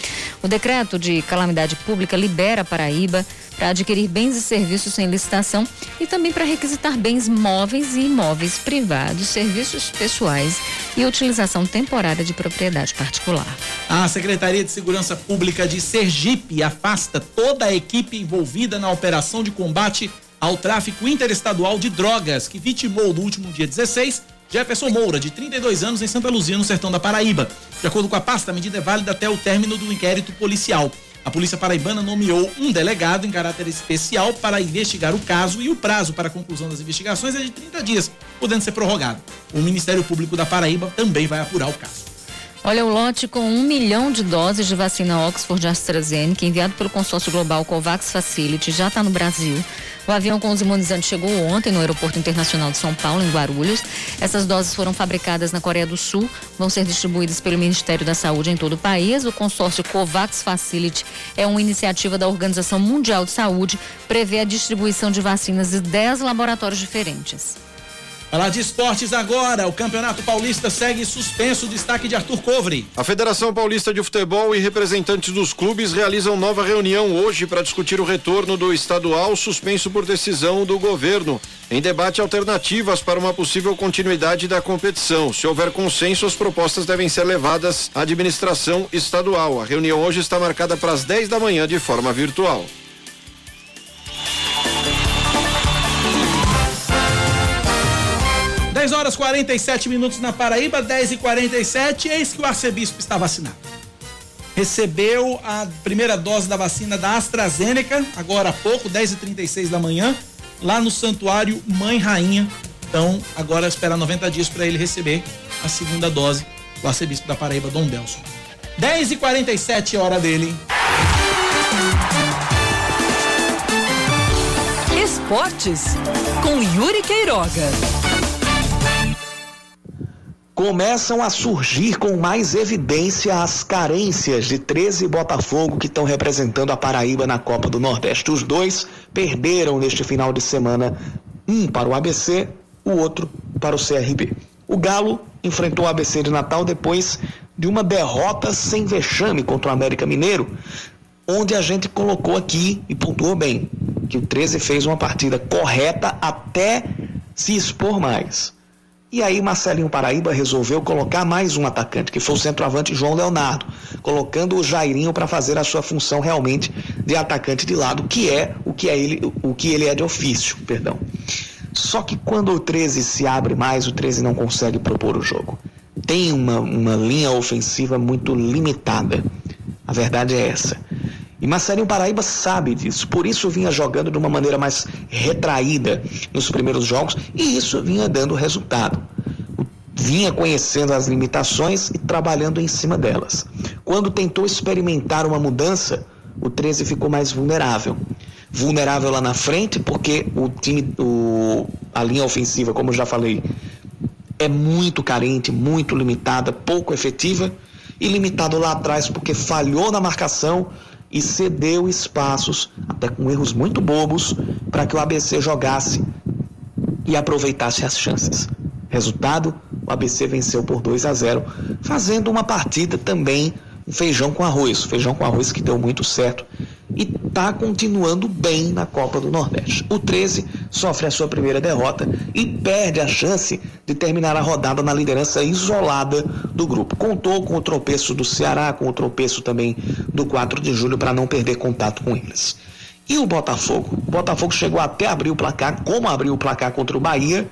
O decreto de calamidade pública libera a Paraíba para adquirir bens e serviços sem licitação e também para requisitar bens móveis e imóveis privados, serviços pessoais e utilização temporária de propriedade particular. A Secretaria de Segurança Pública de Sergipe afasta toda a equipe envolvida na operação de combate ao tráfico interestadual de drogas, que vitimou no último dia 16 Jefferson Moura, de 32 anos, em Santa Luzia, no sertão da Paraíba. De acordo com a pasta, a medida é válida até o término do inquérito policial. A Polícia Paraibana nomeou um delegado em caráter especial para investigar o caso e o prazo para a conclusão das investigações é de 30 dias, podendo ser prorrogado. O Ministério Público da Paraíba também vai apurar o caso. Olha, o lote com um milhão de doses de vacina Oxford AstraZeneca, enviado pelo consórcio global COVAX Facility, já está no Brasil. O avião com os imunizantes chegou ontem no Aeroporto Internacional de São Paulo, em Guarulhos. Essas doses foram fabricadas na Coreia do Sul, vão ser distribuídas pelo Ministério da Saúde em todo o país. O consórcio COVAX Facility é uma iniciativa da Organização Mundial de Saúde, prevê a distribuição de vacinas de 10 laboratórios diferentes. Falar de esportes agora. O Campeonato Paulista segue suspenso. Destaque de Arthur Covre. A Federação Paulista de Futebol e representantes dos clubes realizam nova reunião hoje para discutir o retorno do estadual suspenso por decisão do governo. Em debate alternativas para uma possível continuidade da competição. Se houver consenso, as propostas devem ser levadas à administração estadual. A reunião hoje está marcada para as 10 da manhã de forma virtual. 10 horas 47 minutos na Paraíba, 10 e 47 eis que o arcebispo está vacinado. Recebeu a primeira dose da vacina da AstraZeneca, agora há pouco, 10 e 36 da manhã, lá no Santuário Mãe Rainha. Então, agora espera 90 dias para ele receber a segunda dose, o arcebispo da Paraíba, Dom Belson. 10 e 47 hora dele. Esportes com Yuri Queiroga começam a surgir com mais evidência as carências de 13 Botafogo que estão representando a Paraíba na Copa do Nordeste. Os dois perderam neste final de semana, um para o ABC, o outro para o CRB. O Galo enfrentou o ABC de Natal depois de uma derrota sem vexame contra o América Mineiro, onde a gente colocou aqui e pontuou bem que o 13 fez uma partida correta até se expor mais. E aí Marcelinho Paraíba resolveu colocar mais um atacante, que foi o centroavante João Leonardo, colocando o Jairinho para fazer a sua função realmente de atacante de lado, que é o que é ele, o que ele é de ofício, perdão. Só que quando o 13 se abre mais, o 13 não consegue propor o jogo. Tem uma, uma linha ofensiva muito limitada. A verdade é essa. E Marcelinho Paraíba sabe disso, por isso vinha jogando de uma maneira mais retraída nos primeiros jogos e isso vinha dando resultado. Vinha conhecendo as limitações e trabalhando em cima delas. quando tentou experimentar uma mudança, o 13 ficou mais vulnerável. Vulnerável lá na frente, porque o time, o, a linha ofensiva, como eu já falei, é muito carente, muito limitada, pouco efetiva, e limitado lá atrás porque falhou na marcação e cedeu espaços, até com erros muito bobos, para que o ABC jogasse e aproveitasse as chances. Resultado: o ABC venceu por 2 a 0, fazendo uma partida também feijão com arroz, feijão com arroz que deu muito certo e está continuando bem na Copa do Nordeste. O 13 sofre a sua primeira derrota e perde a chance de terminar a rodada na liderança isolada do grupo. Contou com o tropeço do Ceará, com o tropeço também do 4 de julho para não perder contato com eles. E o Botafogo? O Botafogo chegou até abrir o placar, como abriu o placar contra o Bahia,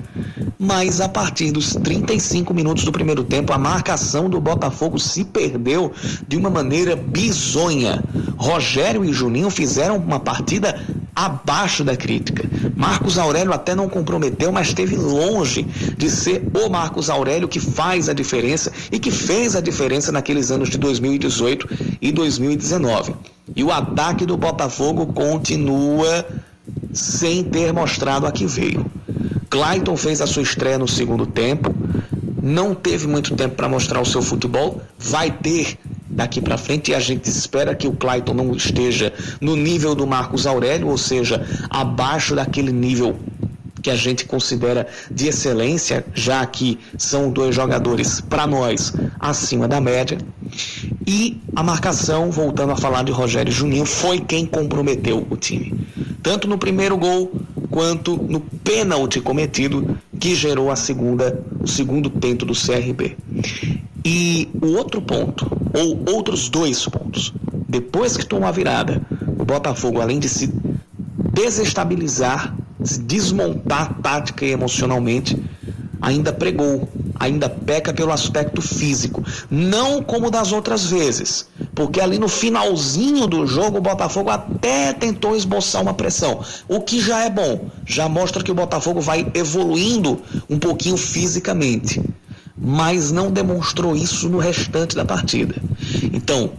mas a partir dos 35 minutos do primeiro tempo, a marcação do Botafogo se perdeu de uma maneira bizonha. Rogério e Juninho fizeram uma partida abaixo da crítica. Marcos Aurélio até não comprometeu, mas esteve longe de ser o Marcos Aurélio que faz a diferença e que fez a diferença naqueles anos de 2018 e 2019. E o ataque do Botafogo continua sem ter mostrado a que veio. Clayton fez a sua estreia no segundo tempo, não teve muito tempo para mostrar o seu futebol, vai ter daqui para frente e a gente espera que o Clayton não esteja no nível do Marcos Aurélio, ou seja, abaixo daquele nível que a gente considera de excelência, já que são dois jogadores para nós acima da média. E a marcação, voltando a falar de Rogério Juninho, foi quem comprometeu o time. Tanto no primeiro gol quanto no pênalti cometido que gerou a segunda, o segundo tento do CRB. E o outro ponto, ou outros dois pontos, depois que tomou a virada, o Botafogo, além de se desestabilizar, se desmontar tática e emocionalmente, ainda pregou, ainda peca pelo aspecto físico, não como das outras vezes, porque ali no finalzinho do jogo o Botafogo até tentou esboçar uma pressão, o que já é bom, já mostra que o Botafogo vai evoluindo um pouquinho fisicamente, mas não demonstrou isso no restante da partida. Então,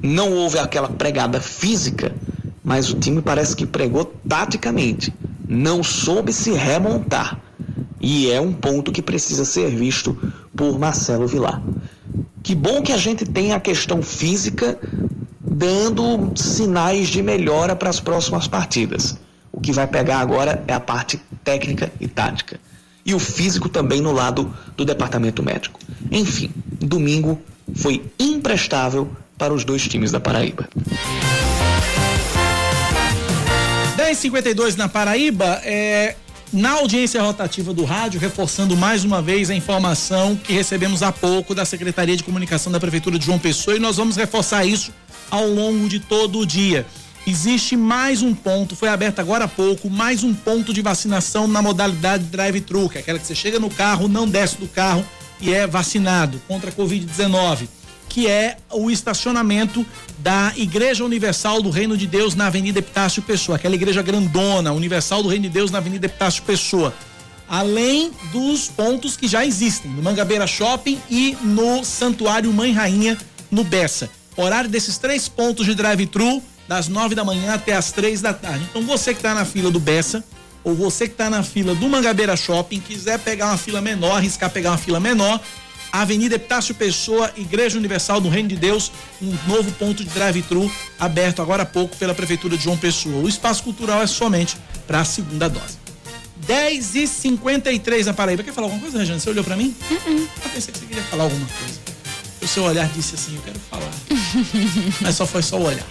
não houve aquela pregada física, mas o time parece que pregou taticamente, não soube se remontar e é um ponto que precisa ser visto por Marcelo Vilar. Que bom que a gente tem a questão física dando sinais de melhora para as próximas partidas. O que vai pegar agora é a parte técnica e tática. E o físico também no lado do departamento médico. Enfim, domingo foi imprestável para os dois times da Paraíba. 10:52 na Paraíba, é, na audiência rotativa do rádio, reforçando mais uma vez a informação que recebemos há pouco da Secretaria de Comunicação da Prefeitura de João Pessoa e nós vamos reforçar isso ao longo de todo o dia. Existe mais um ponto, foi aberto agora há pouco, mais um ponto de vacinação na modalidade drive-thru, que é aquela que você chega no carro, não desce do carro e é vacinado contra a Covid-19 que é o estacionamento da Igreja Universal do Reino de Deus na Avenida Epitácio Pessoa, aquela igreja grandona, Universal do Reino de Deus na Avenida Epitácio Pessoa. Além dos pontos que já existem, no Mangabeira Shopping e no Santuário Mãe Rainha, no Bessa. Horário desses três pontos de drive-thru, das nove da manhã até as três da tarde. Então você que está na fila do Bessa, ou você que está na fila do Mangabeira Shopping, quiser pegar uma fila menor, arriscar pegar uma fila menor, Avenida Epitácio Pessoa, Igreja Universal do Reino de Deus, um novo ponto de drive-thru aberto agora há pouco pela Prefeitura de João Pessoa. O espaço cultural é somente para a segunda dose. 10 e 53 na Paraíba. Quer falar alguma coisa, Regina? Você olhou para mim? Uh -uh. Eu pensei que você queria falar alguma coisa. O seu olhar disse assim: Eu quero falar. Mas só foi só o olhar.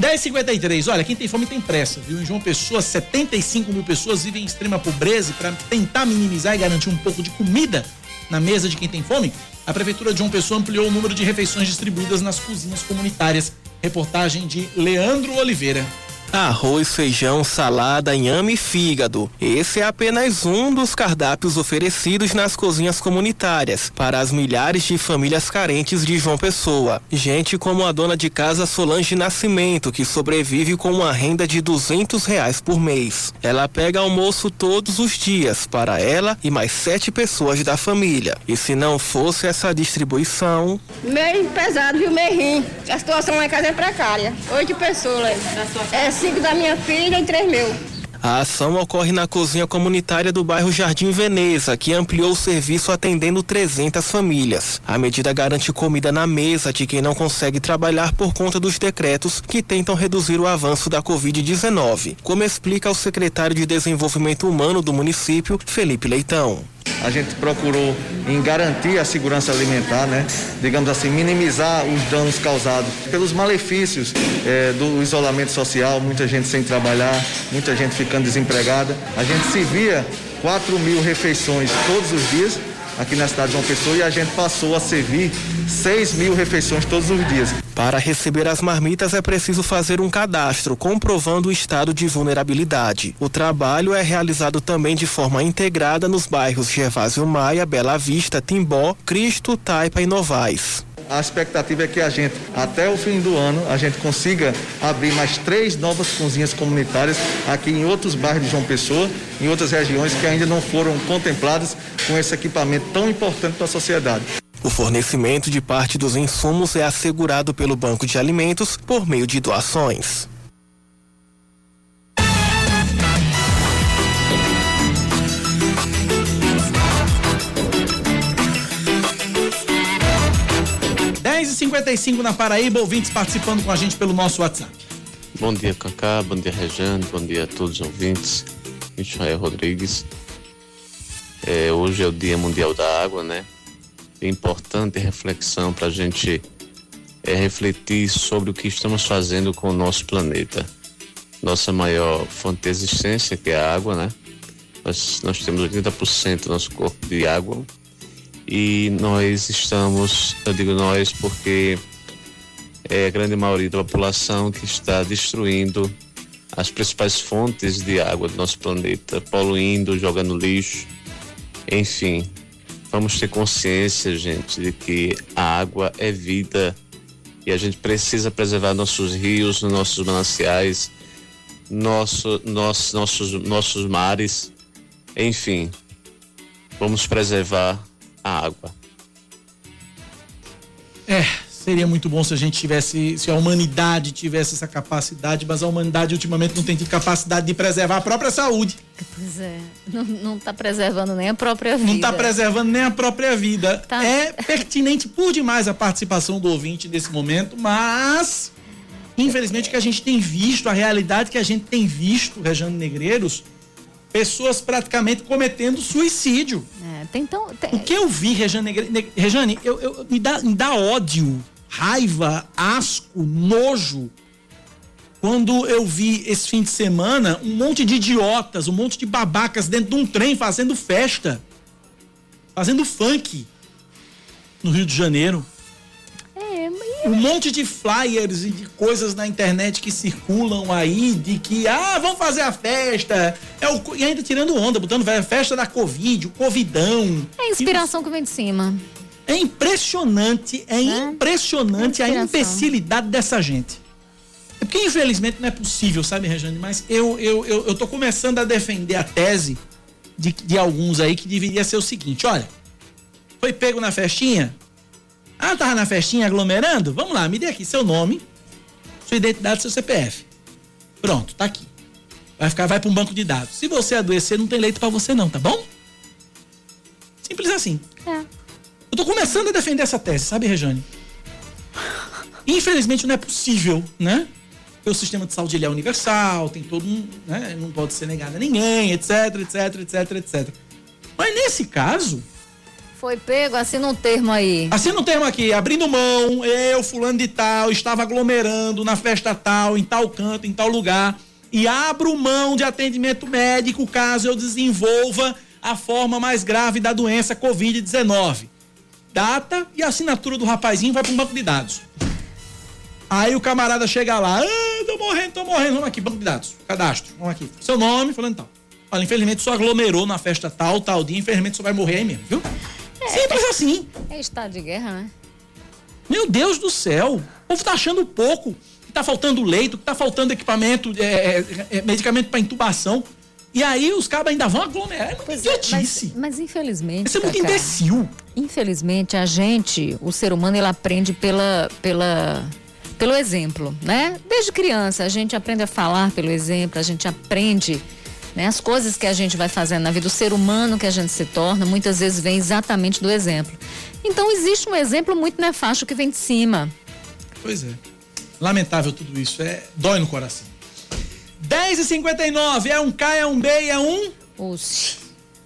10h53, olha, quem tem fome tem pressa, viu? Em João Pessoa, 75 mil pessoas vivem em extrema pobreza e para tentar minimizar e garantir um pouco de comida na mesa de quem tem fome, a Prefeitura de João Pessoa ampliou o número de refeições distribuídas nas cozinhas comunitárias. Reportagem de Leandro Oliveira. Arroz, feijão, salada, inhame e fígado. Esse é apenas um dos cardápios oferecidos nas cozinhas comunitárias para as milhares de famílias carentes de João Pessoa. Gente como a dona de casa Solange Nascimento, que sobrevive com uma renda de duzentos reais por mês. Ela pega almoço todos os dias para ela e mais sete pessoas da família. E se não fosse essa distribuição... Meio pesado, viu? Meio ruim. A situação lá em casa é precária. Oito pessoas. É cinco da minha filha e três meu. A ação ocorre na cozinha comunitária do bairro Jardim Veneza, que ampliou o serviço atendendo 300 famílias. A medida garante comida na mesa de quem não consegue trabalhar por conta dos decretos que tentam reduzir o avanço da Covid-19, como explica o secretário de Desenvolvimento Humano do município, Felipe Leitão a gente procurou em garantir a segurança alimentar, né? Digamos assim, minimizar os danos causados pelos malefícios eh, do isolamento social, muita gente sem trabalhar, muita gente ficando desempregada. A gente se via 4 mil refeições todos os dias aqui na cidade de João Pessoa e a gente passou a servir 6 mil refeições todos os dias. Para receber as marmitas é preciso fazer um cadastro comprovando o estado de vulnerabilidade. O trabalho é realizado também de forma integrada nos bairros Gervásio Maia, Bela Vista, Timbó, Cristo, Taipa e Novais. A expectativa é que a gente, até o fim do ano, a gente consiga abrir mais três novas cozinhas comunitárias aqui em outros bairros de João Pessoa, em outras regiões que ainda não foram contempladas com esse equipamento tão importante para a sociedade. O fornecimento de parte dos insumos é assegurado pelo Banco de Alimentos por meio de doações. Dez e cinquenta e cinco na Paraíba, ouvintes participando com a gente pelo nosso WhatsApp. Bom dia, Cacá. Bom dia, Rejane. Bom dia a todos os ouvintes. Michael Rodrigues. É, hoje é o Dia Mundial da Água, né? importante reflexão para a gente é, refletir sobre o que estamos fazendo com o nosso planeta. Nossa maior fonte de existência, que é a água, né? Nós, nós temos 80% do nosso corpo de água e nós estamos, eu digo nós porque é a grande maioria da população que está destruindo as principais fontes de água do nosso planeta, poluindo, jogando lixo, enfim, Vamos ter consciência, gente, de que a água é vida e a gente precisa preservar nossos rios, nossos mananciais, nosso, nosso, nossos, nossos mares, enfim, vamos preservar a água. É, seria muito bom se a gente tivesse, se a humanidade tivesse essa capacidade, mas a humanidade ultimamente não tem tido capacidade de preservar a própria saúde. Pois é, não está preservando nem a própria vida. Não está preservando nem a própria vida. Tá. É pertinente por demais a participação do ouvinte nesse momento, mas infelizmente que a gente tem visto, a realidade que a gente tem visto, Rejane Negreiros, pessoas praticamente cometendo suicídio. Tem tão, tem... O que eu vi, Rejane Negreiros, Rejane, eu, eu, me, dá, me dá ódio, raiva, asco, nojo quando eu vi esse fim de semana um monte de idiotas, um monte de babacas dentro de um trem fazendo festa, fazendo funk no Rio de Janeiro. Um monte de flyers e de coisas na internet que circulam aí de que, ah, vamos fazer a festa. É o... E ainda tirando onda, botando festa da Covid, o Covidão. É a inspiração que vem de cima. É impressionante, é, é? impressionante é a imbecilidade dessa gente. É porque, infelizmente, não é possível, sabe, Rejane? Mas eu, eu, eu, eu tô começando a defender a tese de, de alguns aí que deveria ser o seguinte: olha, foi pego na festinha? Ah, tava na festinha aglomerando? Vamos lá, me dê aqui seu nome, sua identidade, seu CPF. Pronto, tá aqui. Vai ficar, vai para um banco de dados. Se você adoecer, não tem leito para você não, tá bom? Simples assim. É. Eu tô começando a defender essa tese, sabe, Rejane? Infelizmente não é possível, né? o sistema de saúde ele é universal, tem todo um, né, não pode ser negado a ninguém, etc, etc, etc, etc. Mas nesse caso, foi pego, assina um termo aí. Assina um termo aqui, abrindo mão, eu, fulano de tal, estava aglomerando na festa tal, em tal canto, em tal lugar, e abro mão de atendimento médico caso eu desenvolva a forma mais grave da doença Covid-19. Data e assinatura do rapazinho vai para um banco de dados. Aí o camarada chega lá, ah, tô morrendo, tô morrendo. Vamos aqui, banco de dados, cadastro. Vamos aqui. Seu nome, falando tal. Olha, infelizmente só aglomerou na festa tal, tal dia, infelizmente só vai morrer aí mesmo, viu? É, Simples assim. É estado de guerra, né? Meu Deus do céu. O povo tá achando pouco. Que tá faltando leito, que tá faltando equipamento, é, é, é medicamento para intubação. E aí os cabos ainda vão aglomerar. É muito pois idiotice. É, mas, mas, infelizmente. Isso é muito imbecil. Infelizmente, a gente, o ser humano, ele aprende pela, pela, pelo exemplo, né? Desde criança, a gente aprende a falar pelo exemplo, a gente aprende. Né? As coisas que a gente vai fazendo na vida, o ser humano que a gente se torna, muitas vezes vem exatamente do exemplo. Então existe um exemplo muito nefasto que vem de cima. Pois é. Lamentável tudo isso. É dói no coração. 10 e 59 é um K, é um B, é um. Oxi.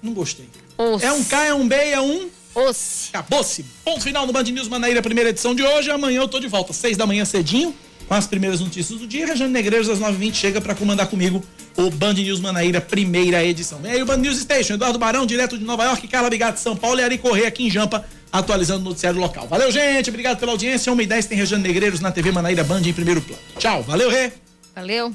Não gostei. Oxi. É um K, é um B, é um. Oxi. Acabou-se. Ponto final no Band News Manaíra, primeira edição de hoje. Amanhã eu tô de volta, 6 da manhã cedinho, com as primeiras notícias do dia. Rejane Negreiros, às 9h20, chega para comandar comigo o Band News Manaíra, primeira edição. E aí, o Band News Station, Eduardo Barão, direto de Nova York, Carla Bigato São Paulo e Ari Correia aqui em Jampa, atualizando o noticiário local. Valeu, gente. Obrigado pela audiência. 1 e 10 tem Rejane Negreiros na TV Manaíra Band em primeiro plano. Tchau. Valeu, Rê. Valeu.